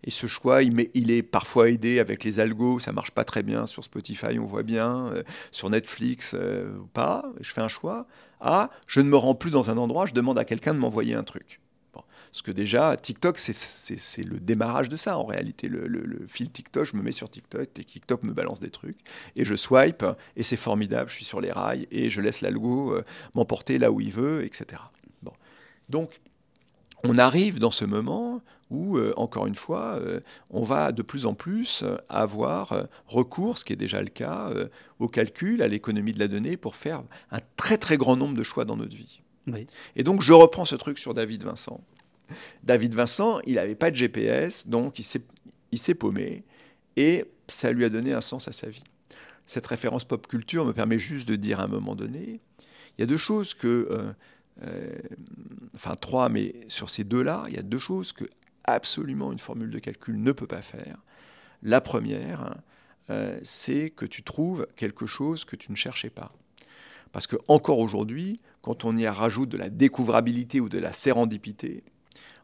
et ce choix, il, est parfois aidé avec les algos, ça marche pas très bien sur Spotify, on voit bien, euh, sur Netflix euh, pas, je fais un choix. Ah, je ne me rends plus dans un endroit, je demande à quelqu'un de m'envoyer un truc. Bon. Parce que déjà, TikTok, c'est le démarrage de ça en réalité. Le, fil TikTok, je me mets sur TikTok et TikTok me balance des trucs. Et je swipe, et c'est formidable, je suis sur les rails, et je laisse l'algo euh, m'emporter là où il veut, etc. Bon. Donc, on arrive dans ce moment où, euh, encore une fois, euh, on va de plus en plus euh, avoir recours, ce qui est déjà le cas, au calcul, à l'économie de la donnée, pour faire un très très grand nombre de choix dans notre vie. Et donc je reprends ce truc sur David Vincent. David Vincent, il n'avait pas de GPS, donc il s'est paumé, et ça lui a donné un sens à sa vie. cette référence pop culture me permet juste de dire à un moment donné, il y a deux choses que, euh, euh, enfin trois, mais sur ces deux-là, il y a deux choses que absolument une formule de calcul ne peut pas faire. La première, euh, c'est que tu trouves quelque chose que tu ne cherchais pas. Parce que encore aujourd'hui, quand on y rajoute de la découvrabilité ou de la sérendipité,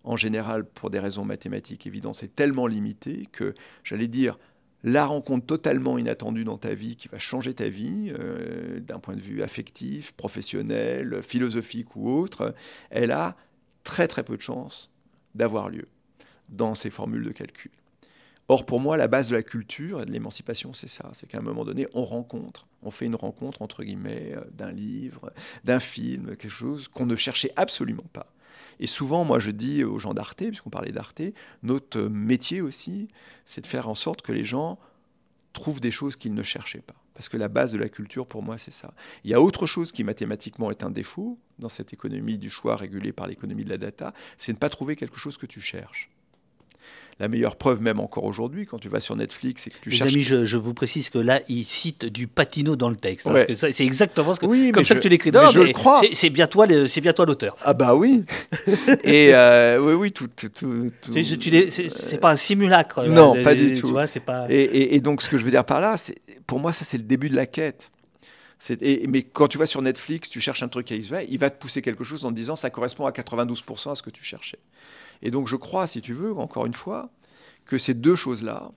en général, pour des raisons mathématiques évidentes, c'est tellement limité que, j'allais dire, la rencontre totalement inattendue dans ta vie qui va changer ta vie euh, d'un point de vue affectif, professionnel, philosophique ou autre, elle a très très peu de chances d'avoir lieu dans ces formules de calcul. Or, pour moi, la base de la culture et de l'émancipation, c'est ça. C'est qu'à un moment donné, on rencontre, on fait une rencontre, entre guillemets, euh, d'un livre, d'un film, quelque chose qu'on ne cherchait absolument pas. Et souvent, moi, je dis aux gens d'Arte, puisqu'on parlait d'Arte, notre métier aussi, c'est de faire en sorte que les gens trouvent des choses qu'ils ne cherchaient pas. Parce que la base de la culture, pour moi, c'est ça. Il y a autre chose qui mathématiquement est un défaut dans cette économie du choix régulée par l'économie de la data, c'est ne pas trouver quelque chose que tu cherches la meilleure preuve même encore aujourd'hui, quand tu vas sur Netflix et que tu Les cherches... amis, je, vous précise que là, il cite du patino dans le texte. Hein, c'est exactement ce que, oui, comme ça que tu l'écris. Non, mais je le crois. C'est bien toi, c'est bien toi l'auteur. Ah bah oui. et euh, oui, oui, tout. tout, tout, c'est pas un simulacre. Non, pas du tout. Tu vois, pas... Et, et, donc, ce que je veux dire par là, pour moi, ça c'est le début de la quête. Mais quand tu vas sur Netflix, tu cherches un truc à XY, il va te pousser quelque chose en te disant ça correspond à 92% à ce que tu cherchais. Et donc je crois, si tu veux, encore une fois, que ces deux choses-là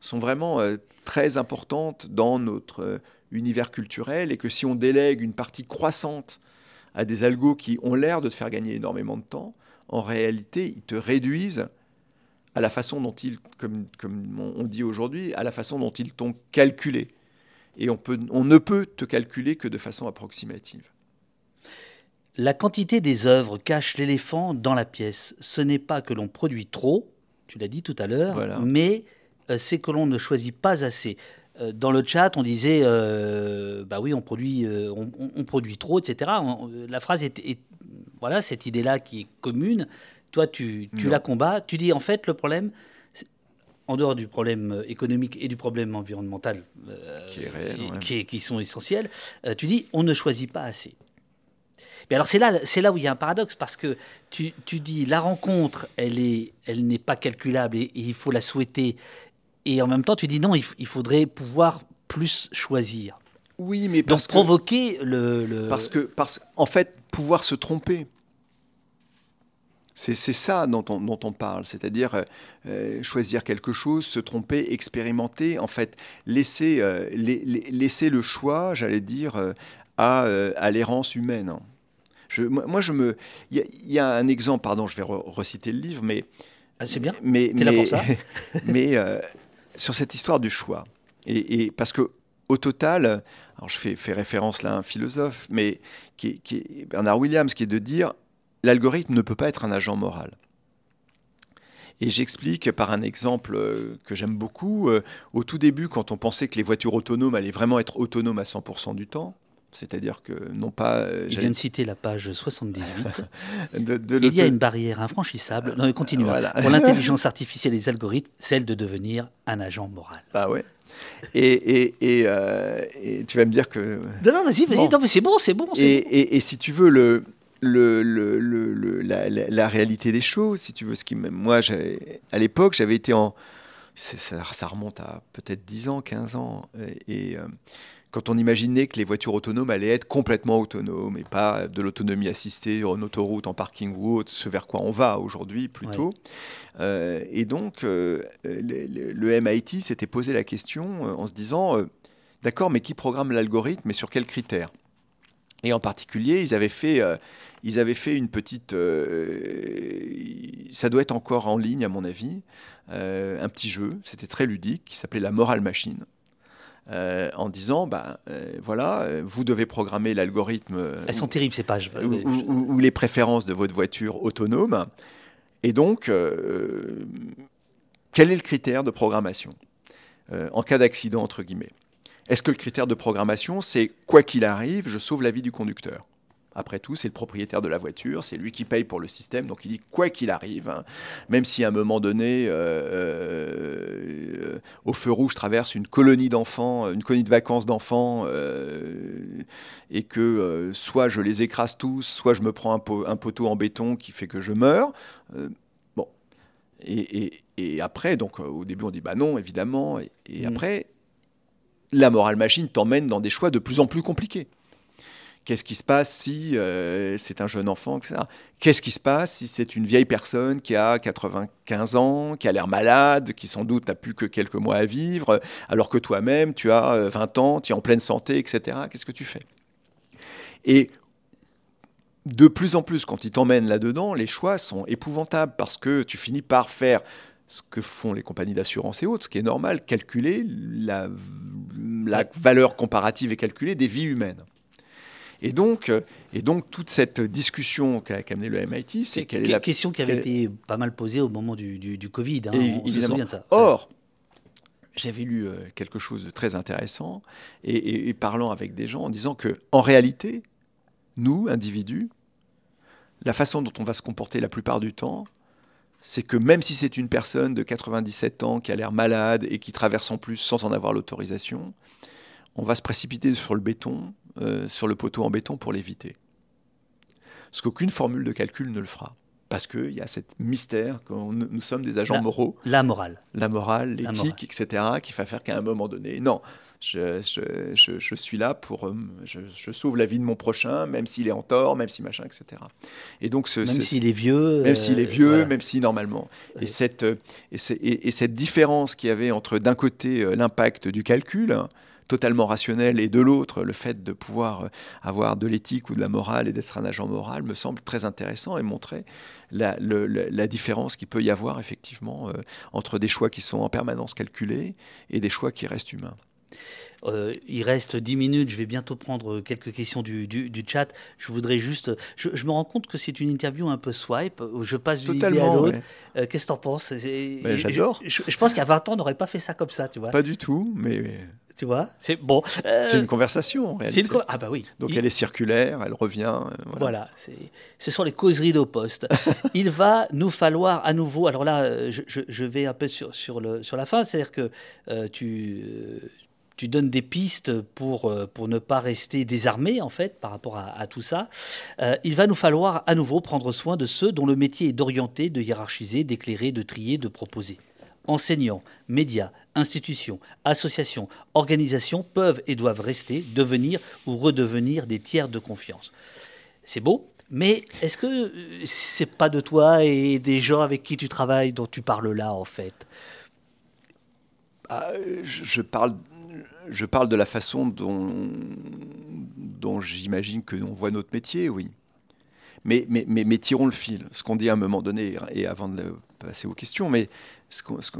sont vraiment euh, très importantes dans notre euh, univers culturel et que si on délègue une partie croissante à des algos qui ont l'air de te faire gagner énormément de temps, en réalité, ils te réduisent à la façon dont ils, comme on dit aujourd'hui, à la façon dont ils t'ont calculé. Et on, peut, on ne peut te calculer que de façon approximative. La quantité des œuvres cache l'éléphant dans la pièce. Ce n'est pas que l'on produit trop, tu l'as dit tout à l'heure, mais euh, c'est que l'on ne choisit pas assez. Euh, dans le chat, on disait, euh, bah oui, on produit, on, produit trop, etc. la phrase est, voilà, cette idée-là qui est commune. Toi, tu, tu la combats. Tu dis, en fait, le problème, en dehors du problème économique et du problème environnemental, qui, qui, sont essentiels, tu dis, on ne choisit pas assez. Mais alors c'est là, c'est là où il y a un paradoxe parce que tu, tu dis la rencontre, elle est, elle n'est pas calculable et, il faut la souhaiter. Et en même temps, tu dis non, il, faudrait pouvoir plus choisir. Oui, mais parce Donc, provoquer le, Parce que, parce, en fait, pouvoir se tromper. C'est ça dont on, dont on parle, c'est-à-dire euh, choisir quelque chose, se tromper, expérimenter, en fait, laisser, euh, laisser le choix, j'allais dire, euh, à, à l'errance humaine moi, je me. Il y, a un exemple, pardon, je vais reciter le livre, mais. Ah, c'est bien. Mais, mais, là pour ça. mais euh, sur cette histoire du choix. Et, parce que au total, alors je fais, fais référence là à un philosophe, mais qui qui est Bernard Williams, qui est de dire l'algorithme ne peut pas être un agent moral. Et j'explique par un exemple euh, que j'aime beaucoup. Euh, au tout début, quand on pensait que les voitures autonomes allaient vraiment être autonomes à 100% du temps, c'est-à-dire que non pas. Euh, Il vient de citer la page 78. Il y a une barrière infranchissable. Non, continue. Pour l'intelligence artificielle et les algorithmes, celle de devenir un agent moral. Ah ouais. Et, et, euh, et, tu vas me dire que. Non, non, vas-y, vas-y. Non, c'est bon, c'est bon. Et, et, si tu veux, le, le, le, la, la, réalité des choses, si tu veux, ce qui moi, à l'époque, j'avais été en. Ça, ça, remonte à peut-être 10 ans, 15 ans. Et. Euh, quand on imaginait que les voitures autonomes allaient être complètement autonomes et pas de l'autonomie assistée en autoroute, en parking ou autre, ce vers quoi on va aujourd'hui plutôt. Euh, et donc, euh, le, MIT s'était posé la question en se disant, d'accord, mais qui programme l'algorithme et sur quels critères? Et en particulier, ils avaient fait, ils avaient fait une petite... ça doit être encore en ligne à mon avis, un petit jeu, c'était très ludique, qui s'appelait la Moral Machine. Euh, en disant, ben, euh, voilà, euh, vous devez programmer l'algorithme. Elles sont terribles ces pages. Ou, les préférences de votre voiture autonome. Et donc, quel est le critère de programmation en cas d'accident, entre guillemets? Est-ce que le critère de programmation, c'est quoi qu'il arrive, je sauve la vie du conducteur Après tout, c'est le propriétaire de la voiture, c'est lui qui paye pour le système. Donc il dit quoi qu'il arrive, hein, même si à un moment donné, euh, euh, au feu rouge traverse une colonie d'enfants, une colonie de vacances d'enfants, et que soit je les écrase tous, soit je me prends un, poteau en béton qui fait que je meurs. bon. Et, après, donc au début on dit bah non, évidemment. Et, mmh. après, la morale machine t'emmène dans des choix de plus en plus compliqués. Qu'est-ce qui se passe si euh, c'est un jeune enfant, etc. Qu'est-ce qui se passe si c'est une vieille personne qui a 95 ans, qui a l'air malade, qui sans doute n'a plus que quelques mois à vivre, alors que toi-même, tu as 20 euh, ans, tu es en pleine santé, etc. Qu'est-ce que tu fais? Et de plus en plus, quand il t'emmène là-dedans, les choix sont épouvantables parce que tu finis par faire ce que font les compagnies d'assurance et autres, ce qui est normal, calculer la, la valeur comparative et calculée des vies humaines. Et donc, euh, et donc toute cette discussion qu'a amené le MIT, c'est quelle est la question qui avait été pas mal posée au moment du, du, Covid. Hein, on se souvient de ça. Or, j'avais lu euh, quelque chose de très intéressant et, parlant avec des gens en disant que en réalité, nous, individus, la façon dont on va se comporter la plupart du temps, c'est que même si c'est une personne de 97 ans qui a l'air malade et qui traverse en plus sans en avoir l'autorisation, on va se précipiter sur le béton, euh, sur le poteau en béton pour l'éviter. Ce qu'aucune formule de calcul ne le fera. Parce qu'il y a ce mystère que nous sommes des agents moraux. La morale. La morale, l'éthique, etc., qui va faire qu'à un moment donné, non, je, suis là pour. Euh, je, sauve la vie de mon prochain, même s'il est en tort, même si machin, etc. Et donc ce, même s'il est vieux. Même s'il est euh, vieux, même si normalement. Et, cette, et, cette différence qu'il y avait entre d'un côté l'impact du calcul, totalement rationnel et de l'autre, le fait de pouvoir euh, avoir de l'éthique ou de la morale et d'être un agent moral me semble très intéressant et montrer la, la différence qu'il peut y avoir effectivement euh, entre des choix qui sont en permanence calculés et des choix qui restent humains. Euh, il reste 10 minutes, je vais bientôt prendre quelques questions du, du, chat. Je voudrais juste. Je, me rends compte que c'est une interview un peu swipe, où je passe d'une idée à l'autre. Qu'est-ce que tu en penses J'adore. Je, je, pense a 20 ans, on n'aurait pas fait ça comme ça, tu vois. Pas du tout, mais tu vois, c'est bon. Euh, c'est une conversation. En réalité. Une Ah bah oui. Donc elle est circulaire, elle revient. Euh, voilà. ce sont les causeries d'Oposte. Il va nous falloir à nouveau. Alors là, euh, je, vais un peu sur, sur, le, sur la fin, c'est-à-dire que tu tu donnes des pistes pour, pour ne pas rester désarmé, en fait, par rapport à, à tout ça. il va nous falloir à nouveau prendre soin de ceux dont le métier est d'orienter, de hiérarchiser, d'éclairer, de trier, de proposer enseignants, médias, institutions, associations, organisations peuvent et doivent rester, devenir ou redevenir des tiers de confiance. C'est beau, mais est-ce que euh, c'est pas de toi et des gens avec qui tu travailles dont tu parles là en fait? Ah, je, parle, je parle de la façon dont, dont j'imagine que l'on voit notre métier, oui. Mais, tirons le fil. Ce qu'on dit à un moment donné, et avant de passer aux questions, mais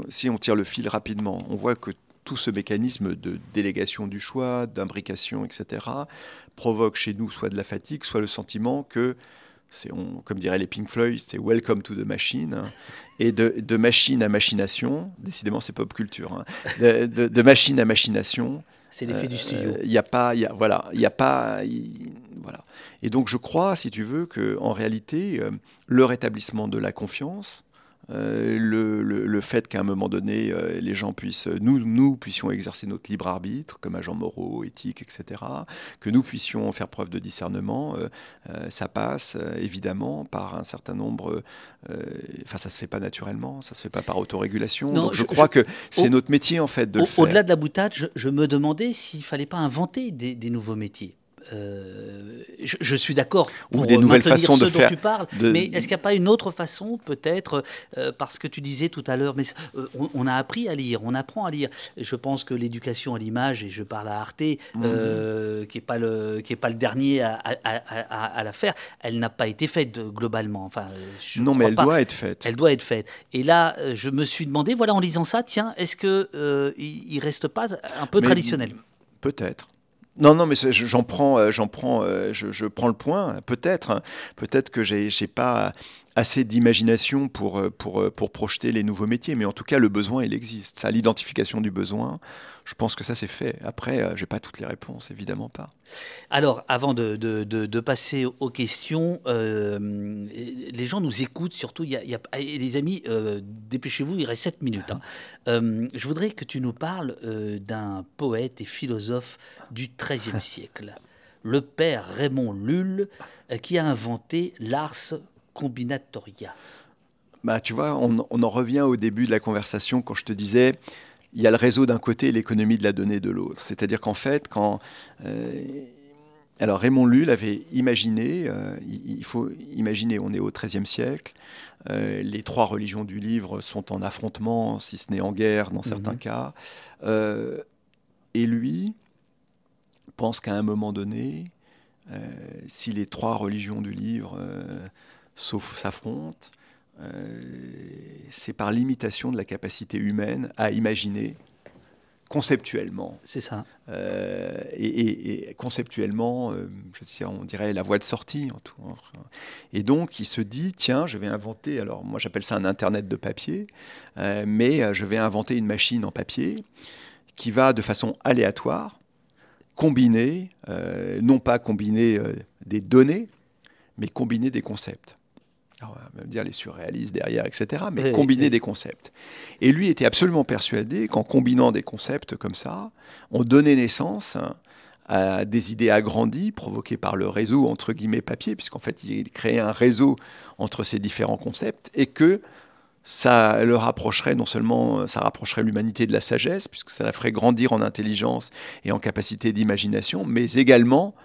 si on tire le fil rapidement, on voit que tout ce mécanisme de délégation du choix, d'imbrication, etc., provoque chez nous soit de la fatigue, soit le sentiment que, c'est, comme dirait les Pink Floyd, c'est welcome to the machine, hein. et de, machine à machination, décidément c'est pop culture, hein. de, machine à machination. C'est l'effet du studio. Il n'y a pas, y a, voilà, il n'y a pas, voilà. Et donc je crois, si tu veux, que en réalité, euh, le rétablissement de la confiance, euh, le, le, fait qu'à un moment donné, euh, les gens puissent, nous, nous puissions exercer notre libre arbitre comme agents moraux, éthiques, etc., que nous puissions faire preuve de discernement, euh, ça passe évidemment par un certain nombre. Enfin, ça se fait pas naturellement, ça se fait pas par autorégulation. Donc, je, crois que c'est notre métier en fait de au, le faire. Au-delà de la boutade, je, me demandais s'il fallait pas inventer des nouveaux métiers. Euh, je, suis d'accord ou des nouvelles façons de faire. tu parles, mais est-ce qu'il n'y a pas une autre façon, peut-être, euh, parce que tu disais tout à l'heure, mais euh, on, a appris à lire, on apprend à lire. Je pense que l'éducation à l'image, et je parle à Arte, mhm. qui n'est pas le qui est pas le dernier à, à, la faire, elle n'a pas été faite globalement. Enfin, non, mais elle doit être faite. Elle doit être faite. Et là, je me suis demandé, voilà, en lisant ça, tiens, est-ce que il, reste pas un peu traditionnel? Peut-être. Non, non, mais j'en prends, euh, j'en prends, euh, je, prends le point. Peut-être, hein. peut-être que j'ai, pas assez d'imagination pour, euh, pour, euh, pour projeter les nouveaux métiers. Mais en tout cas, le besoin, il existe. Ça, l'identification du besoin, je pense que ça, c'est fait. Après, euh, je n'ai pas toutes les réponses, évidemment pas. Alors, avant de, de, de, passer aux questions, les gens nous écoutent, surtout, y a, y a les amis, dépêchez-vous, il reste 7 minutes. Hein. je voudrais que tu nous parles d'un poète et philosophe du XIIIe siècle, le père Raymond Lulle, qui a inventé l'ars combinatoria bah, Tu vois, on, en revient au début de la conversation quand je te disais, il y a le réseau d'un côté et l'économie de la donnée de l'autre. C'est-à-dire qu'en fait, quand... Euh, alors Raymond Lull avait imaginé, euh, il faut imaginer, on est au XIIIe siècle, euh, les trois religions du livre sont en affrontement, si ce n'est en guerre dans certains mhm. cas, et lui pense qu'à un moment donné, si les trois religions du livre sauf s'affrontent, euh, c'est par l'imitation de la capacité humaine à imaginer conceptuellement. C'est ça. Euh, et, conceptuellement, euh, je sais, on dirait la voie de sortie. En tout. Et donc, il se dit, tiens, je vais inventer, alors moi j'appelle ça un Internet de papier, mais je vais inventer une machine en papier qui va de façon aléatoire combiner, non pas combiner des données, mais combiner des concepts on va même dire les surréalistes derrière, etc., mais combiner des concepts. Et lui était absolument persuadé qu'en combinant des concepts comme ça, on donnait naissance à des idées agrandies provoquées par le réseau, entre guillemets, papier, puisqu'en fait, il créait un réseau entre ces différents concepts, et que ça le rapprocherait, non seulement ça rapprocherait l'humanité de la sagesse, puisque ça la ferait grandir en intelligence et en capacité d'imagination, mais également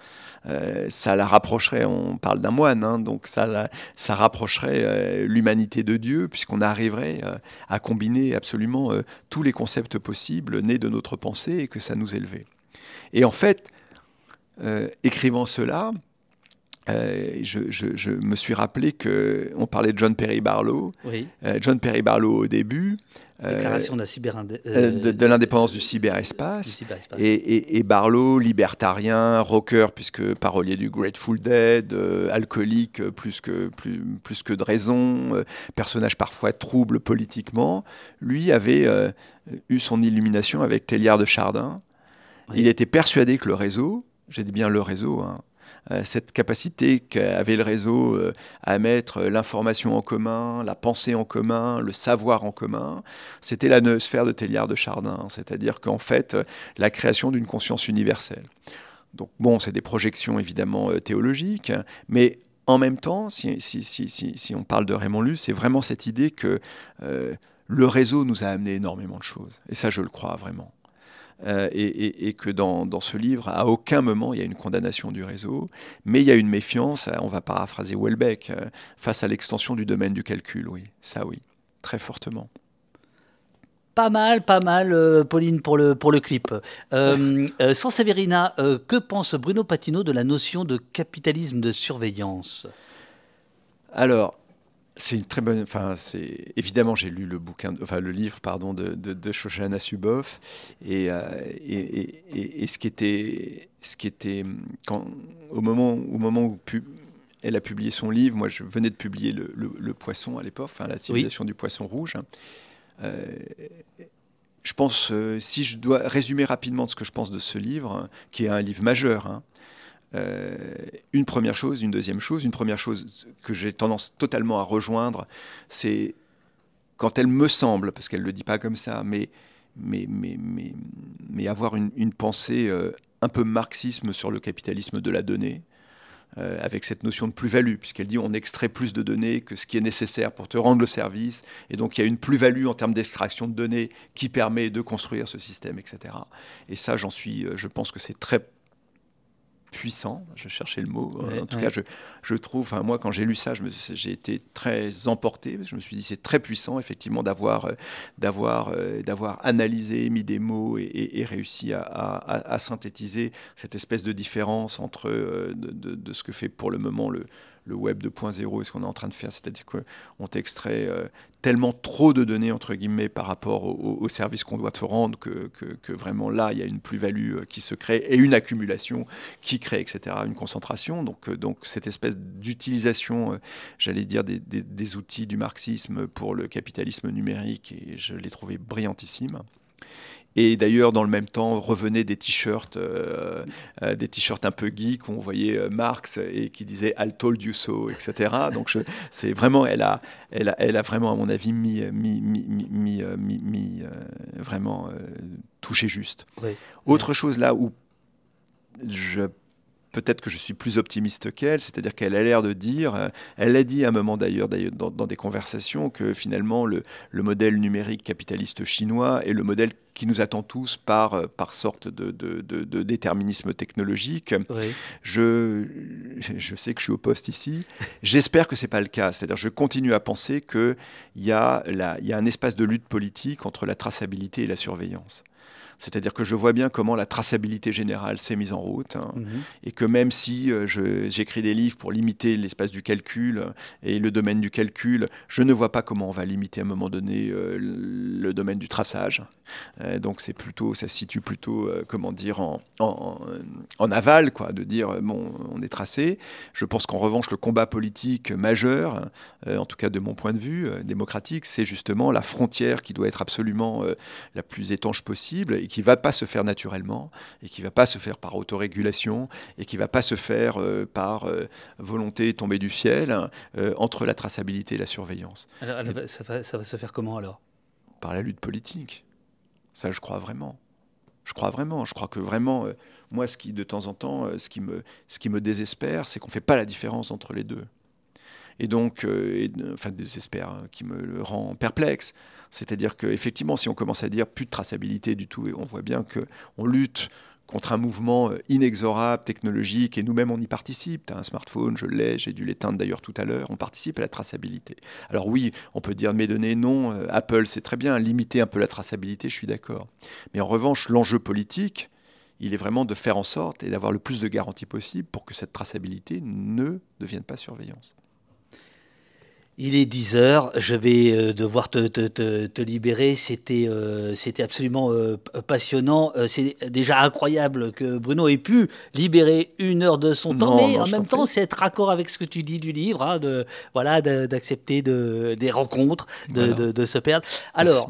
euh, ça la rapprocherait, on parle d'un moine, hein, donc ça, ça rapprocherait euh, l'humanité de Dieu, puisqu'on arriverait euh, à combiner absolument tous les concepts possibles nés de notre pensée et que ça nous élevait. Et en fait, écrivant cela, je, me suis rappelé que on parlait de John Perry Barlow. John Perry Barlow au début euh, Déclaration de, euh, de, l'indépendance du cyberespace. Et, Barlow, libertarien, rocker, puisque parolier du Grateful Dead, euh, alcoolique plus que, plus, plus que de raison, personnage parfois trouble politiquement, lui avait eu son illumination avec Téliard de Chardin. Il était persuadé que le réseau, j'ai dit bien le réseau, hein, euh, cette capacité qu'avait le réseau euh, à mettre l'information en commun, la pensée en commun, le savoir en commun, c'était la noosphère de Téliard de Chardin, c'est-à-dire qu'en fait, euh, la création d'une conscience universelle. Donc bon, c'est des projections évidemment théologiques, mais en même temps, si, si, on parle de Raymond Luce, c'est vraiment cette idée que le réseau nous a amené énormément de choses. Et ça, je le crois vraiment. Euh, et, que dans, ce livre, à aucun moment il y a une condamnation du réseau, mais il y a une méfiance, on va paraphraser Welbeck, euh, face à l'extension du domaine du calcul, oui, ça oui, très fortement. Pas mal, pas mal, euh, Pauline, pour le, pour le clip. sans Severina, que pense Bruno Patino de la notion de capitalisme de surveillance? Alors, c'est une très bonne. Enfin, c'est évidemment j'ai lu le bouquin, enfin le livre, pardon, de, de, de Shoshana Suboff euh, et, et, et, ce qui était, ce qui était quand au moment, au moment où elle a publié son livre, moi je venais de publier le, le, Poisson à l'époque, enfin la civilisation du poisson rouge. Euh, je pense, euh, si je dois résumer rapidement ce que je pense de ce livre, qui est un livre majeur, hein, euh, une première chose, une deuxième chose. Une première chose que j'ai tendance totalement à rejoindre, c'est quand elle me semble, parce qu'elle ne le dit pas comme ça, mais, mais, mais, mais, avoir une, pensée euh, un peu marxisme sur le capitalisme de la donnée, euh, avec cette notion de plus-value, puisqu'elle dit on extrait plus de données que ce qui est nécessaire pour te rendre le service, et donc il y a une plus-value en termes d'extraction de données qui permet de construire ce système, etc. Et ça, j'en suis, je pense que c'est très puissant, je cherchais le mot. Euh, en tout cas, je, je trouve, enfin, moi, quand j'ai lu ça, j'ai été très emporté. Je me suis dit, c'est très puissant, effectivement, d'avoir, euh, d'avoir, euh, d'avoir analysé, mis des mots et, réussi à, à, synthétiser cette espèce de différence entre de, de, ce que fait pour le moment le, le web 2.0 et ce qu'on est en train de faire, c'est-à-dire qu'on t'extrait euh, tellement trop de données, entre guillemets, par rapport au, service qu'on doit te rendre, que, vraiment là, il y a une plus-value euh, qui se crée et une accumulation qui crée, etc., une concentration. Donc, euh, donc cette espèce d'utilisation, j'allais dire, des, des, des outils du marxisme pour le capitalisme numérique, et je l'ai trouvé brillantissime. Et d'ailleurs, dans le même temps, revenaient des t-shirts, euh, euh, des t-shirts un peu geeks où on voyait euh, Marx et qui disait I told you so, etc. Donc c'est vraiment, elle a, elle, a, elle a vraiment, à mon avis, mis, mis, mis, mis vraiment touché juste. Autre chose là où je peut-être que je suis plus optimiste qu'elle, c'est-à-dire qu'elle a l'air de dire, euh, elle l'a dit à un moment d'ailleurs dans, dans, des conversations, que finalement le, modèle numérique capitaliste chinois est le modèle qui nous attend tous par, euh, par sorte de, de, déterminisme technologique. Je, je sais que je suis au poste ici. J'espère que ce n'est pas le cas. C'est-à-dire je continue à penser qu'il y, a y a un espace de lutte politique entre la traçabilité et la surveillance. C'est-à-dire que je vois bien comment la traçabilité générale s'est mise en route hein, mhm. et que même si euh, j'écris des livres pour limiter l'espace du calcul et le domaine du calcul, je ne vois pas comment on va limiter à un moment donné euh, le domaine du traçage. Euh, donc c'est plutôt, ça se situe plutôt, comment dire, en, en, aval, quoi, de dire bon, on est tracé. Je pense qu'en revanche, le combat politique majeur, en tout cas de mon point de vue démocratique, c'est justement la frontière qui doit être absolument la plus étanche possible et qui va pas se faire naturellement, et qui va pas se faire par autorégulation, et qui va pas se faire euh, par euh, volonté tombée du ciel, euh, entre la traçabilité et la surveillance. Alors, ça, va, ça, va, se faire comment alors? Par la lutte politique. Ça, je crois vraiment. Je crois vraiment. Je crois que vraiment, moi, ce qui, de temps en temps, ce qui me, ce qui me désespère, c'est qu'on ne fait pas la différence entre les deux. Et donc, enfin, désespère, hein, qui me le rend perplexe. C'est-à-dire qu'effectivement, si on commence à dire plus de traçabilité du tout, et on voit bien qu'on lutte contre un mouvement euh, inexorable, technologique, et nous-mêmes on y participe. Tu as un smartphone, je l'ai, j'ai dû l'éteindre d'ailleurs tout à l'heure, on participe à la traçabilité. Alors oui, on peut dire mes données, non, euh, Apple c'est très bien, limiter un peu la traçabilité, je suis d'accord. Mais en revanche, l'enjeu politique, il est vraiment de faire en sorte et d'avoir le plus de garanties possible pour que cette traçabilité ne devienne pas surveillance. Il est 10 heures, je vais euh, devoir te, te, te, libérer. C'était euh, c'était absolument euh, passionnant. c'est déjà incroyable que Bruno ait pu libérer une heure de son temps, mais en même temps, c'est être raccord avec ce que tu dis du livre, hein, de voilà, d'accepter de, des rencontres, de, de, de, se perdre. Alors,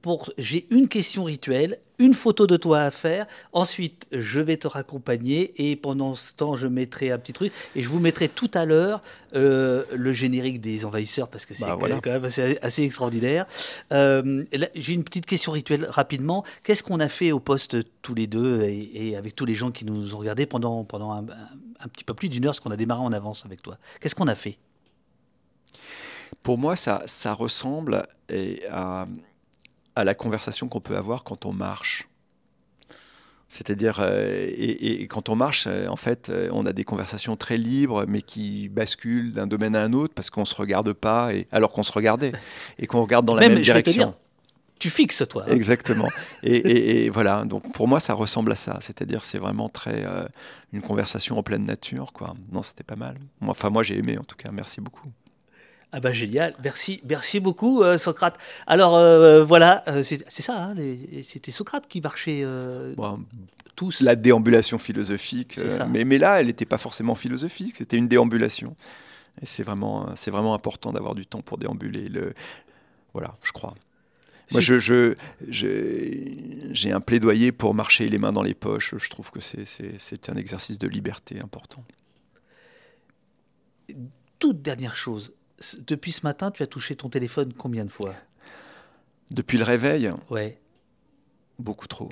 pour j'ai une question rituelle une photo de toi à faire. Ensuite, je vais te raccompagner et pendant ce temps, je mettrai un petit truc et je vous mettrai tout à l'heure euh, le générique des envahisseurs parce que c'est bah, quand même assez, extraordinaire. Euh, j'ai une petite question rituelle rapidement. Qu'est-ce qu'on a fait au poste tous les deux et, avec tous les gens qui nous ont regardés pendant, pendant un, petit peu plus d'une heure, ce qu'on a démarré en avance avec toi? Qu'est-ce qu'on a fait? Pour moi, ça, ça ressemble à à la conversation qu'on peut avoir quand on marche. C'est-à-dire, euh, et, quand on marche, euh, en fait, euh, on a des conversations très libres, mais qui basculent d'un domaine à un autre parce qu'on ne se regarde pas, et, alors qu'on se regardait, et qu'on regarde dans la même direction. tu fixes, toi. Hein. Exactement. et, voilà, donc pour moi, ça ressemble à ça. C'est-à-dire, c'est vraiment très une conversation en pleine nature, quoi. Non, c'était pas mal. Enfin, moi, j'ai aimé, en tout cas. Merci beaucoup. Ah bah génial, merci, merci beaucoup euh, Socrate. Alors euh, voilà, euh, c'est ça, hein, c'était Socrate qui marchait tous. La déambulation philosophique, mais, mais là, elle n'était pas forcément philosophique, c'était une déambulation. Et c'est vraiment, c'est vraiment important d'avoir du temps pour déambuler. Le, voilà, je crois. Moi, je, je, j'ai un plaidoyer pour marcher les mains dans les poches. Je trouve que c'est un exercice de liberté important. Toute dernière chose, depuis ce matin, tu as touché ton téléphone combien de fois? Depuis le réveil? Ouais. Beaucoup trop.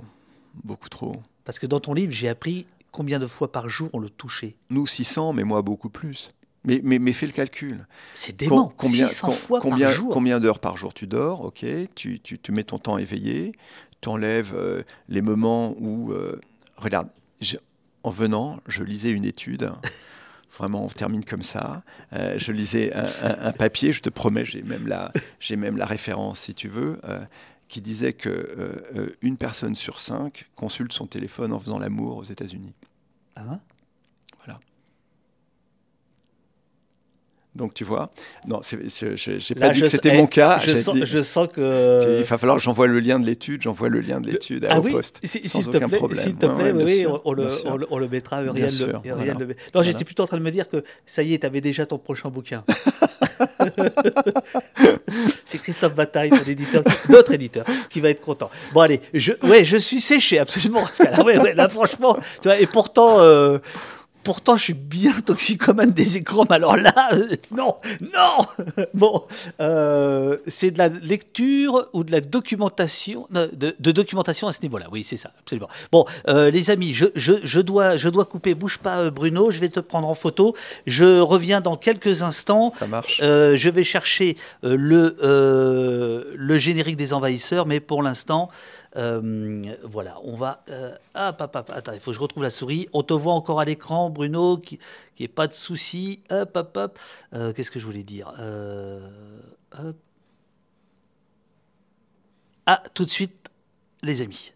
Beaucoup trop. Parce que dans ton livre, j'ai appris combien de fois par jour on le touchait. Nous, 600, mais moi, beaucoup plus. Mais, mais, mais fais le calcul. C'est dément. combien, 600 fois combien, par jour. Combien d'heures par jour tu dors? Ok, tu, tu, tu, mets ton temps éveillé, tu enlèves euh, les moments où... Euh, regarde, en venant, je lisais une étude Vraiment, on termine comme ça. Euh, je lisais un, papier, je te promets, j'ai même, la, même la référence si tu veux, euh, qui disait que euh, une personne sur cinq consulte son téléphone en faisant l'amour aux États-Unis. Ah Donc tu vois, non, j'ai pas dit que c'était mon cas. Je sens, je sens, que il va falloir j'envoie le lien de l'étude, j'envoie le lien de l'étude à ah oui, poste, s'il te plaît, S'il te plaît, oui, on, le, on, le, mettra. Rien le, Non, j'étais plutôt en train de me dire que ça y est, tu avais déjà ton prochain bouquin. c'est Christophe Bataille, éditeur, notre éditeur, qui va être content. Bon allez, je, ouais, je suis séché absolument. Là, ouais, là franchement, tu vois, et pourtant. Euh, pourtant, je suis bien toxicomane des écrans, mais alors là, euh, non, non Bon, euh, c'est de la lecture ou de la documentation, de, documentation à ce niveau-là, oui, c'est ça, absolument. Bon, euh, les amis, je, je, je, dois, je dois couper, bouge pas Bruno, je vais te prendre en photo, je reviens dans quelques instants. Ça marche. je vais chercher le, le générique des envahisseurs, mais pour l'instant... Euh, voilà, on va. Euh, ah, papa, attends, il faut que je retrouve la souris. On te voit encore à l'écran, Bruno, qui n'est pas de souci. Hop, hop, hop. Euh, qu'est-ce que je voulais dire Ah, tout de suite, les amis.